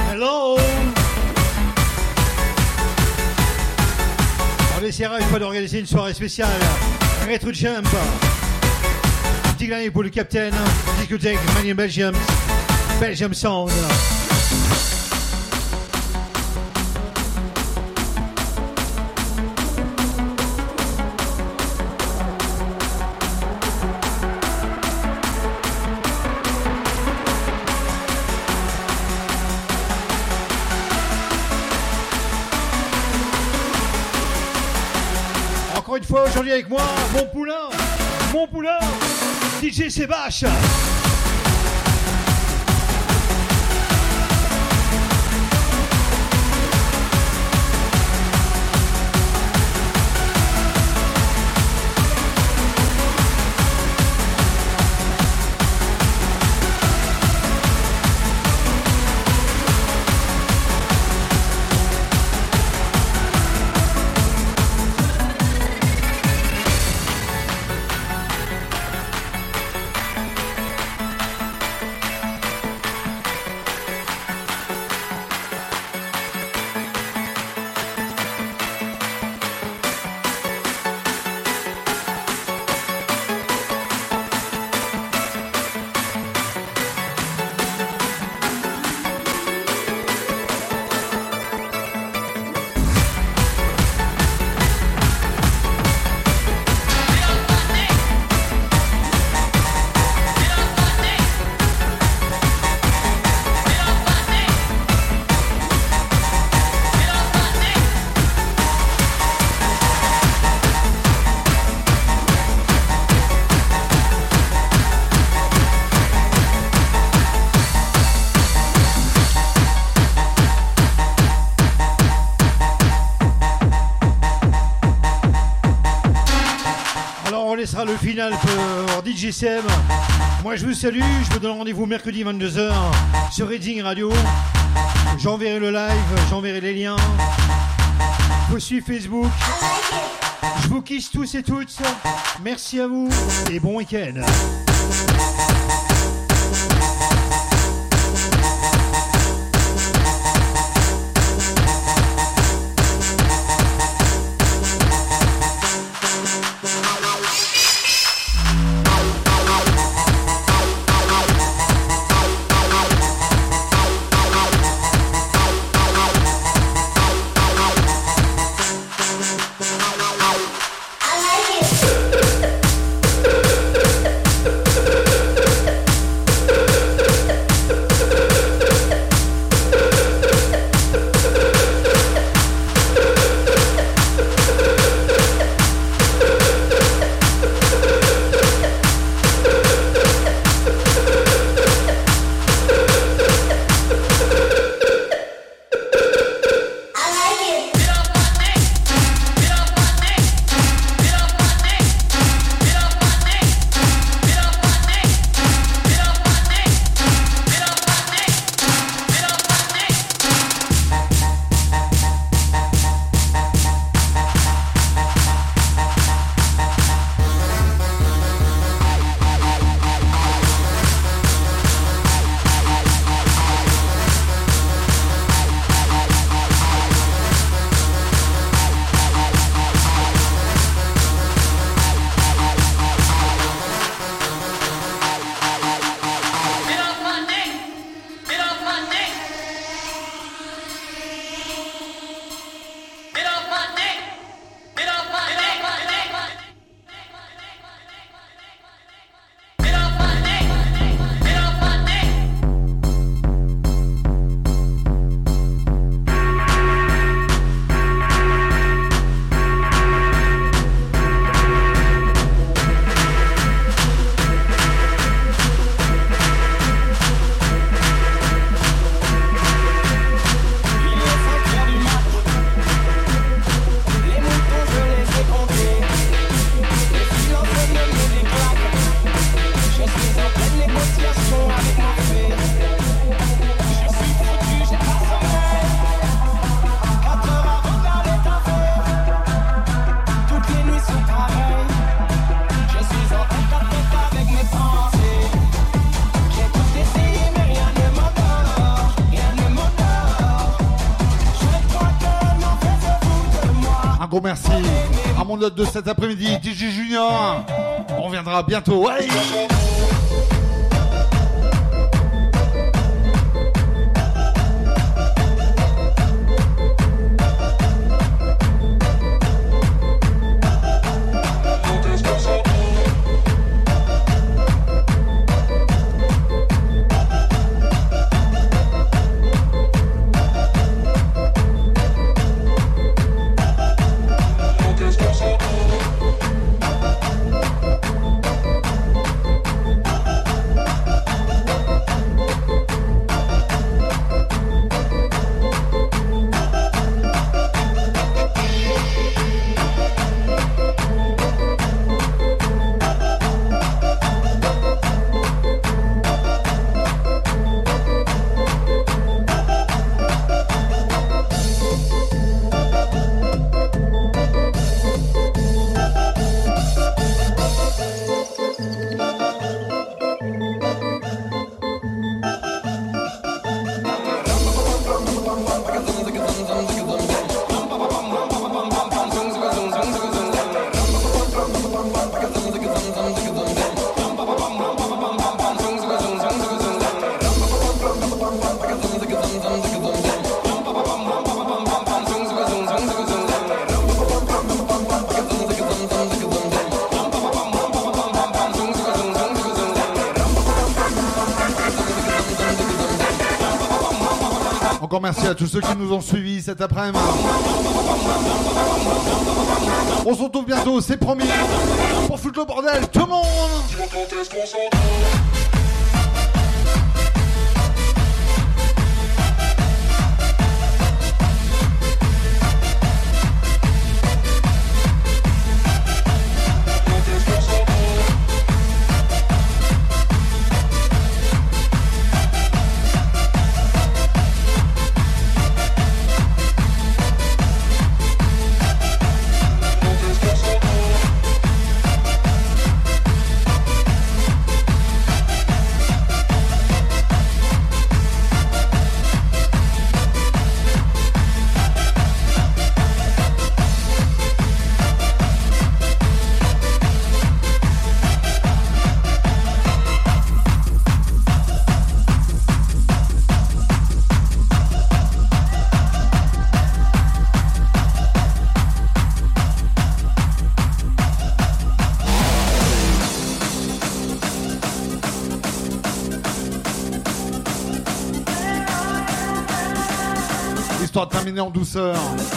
Hello On essaiera une fois d'organiser une soirée spéciale. Retro Jump. Petit pour le Captain. Discothèque Mania Belgium. Belgium Sound. Aujourd'hui avec moi, mon poulain, mon poulain, DJ Sébastien. Le final pour DJ Sem. Moi je vous salue, je vous donne rendez-vous mercredi 22h sur Reading Radio. J'enverrai le live, j'enverrai les liens. Vous suivez Facebook. Je vous kiss tous et toutes. Merci à vous et bon week-end. Mon hôte de cet après-midi, DJ Junior. On reviendra bientôt. Merci à tous ceux qui nous ont suivis cet après-midi. On se retrouve bientôt, c'est promis, pour foutre le bordel, tout le monde en douceur,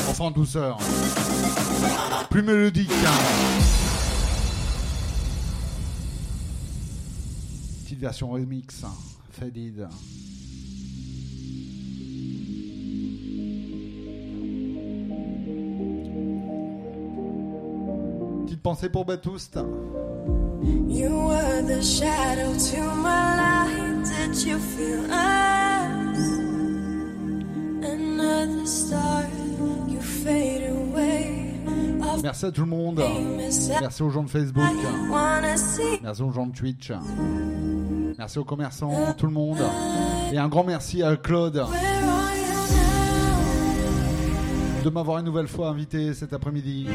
enfin en douceur, plus mélodique. Petite version remix, Faded. Petite pensée pour Batoust. You were the shadow to my light. Did you feel us? Merci à tout le monde. Merci aux gens de Facebook. Merci aux gens de Twitch. Merci aux commerçants, tout le monde. Et un grand merci à Claude de m'avoir une nouvelle fois invité cet après-midi.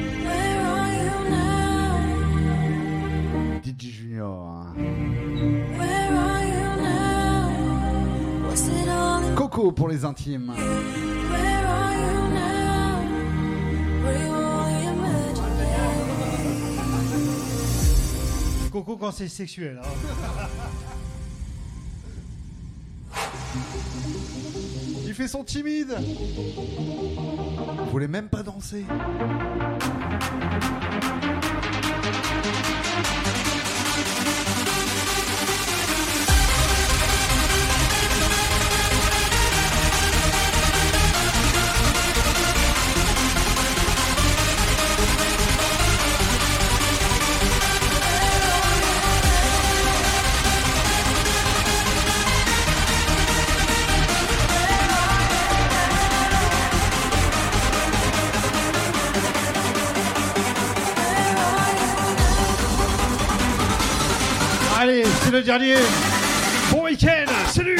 DJ Junior. Coco pour les intimes. Coco quand c'est sexuel. hein. Il fait son timide. Vous voulez même pas danser. Dernier. Bon week-end, salut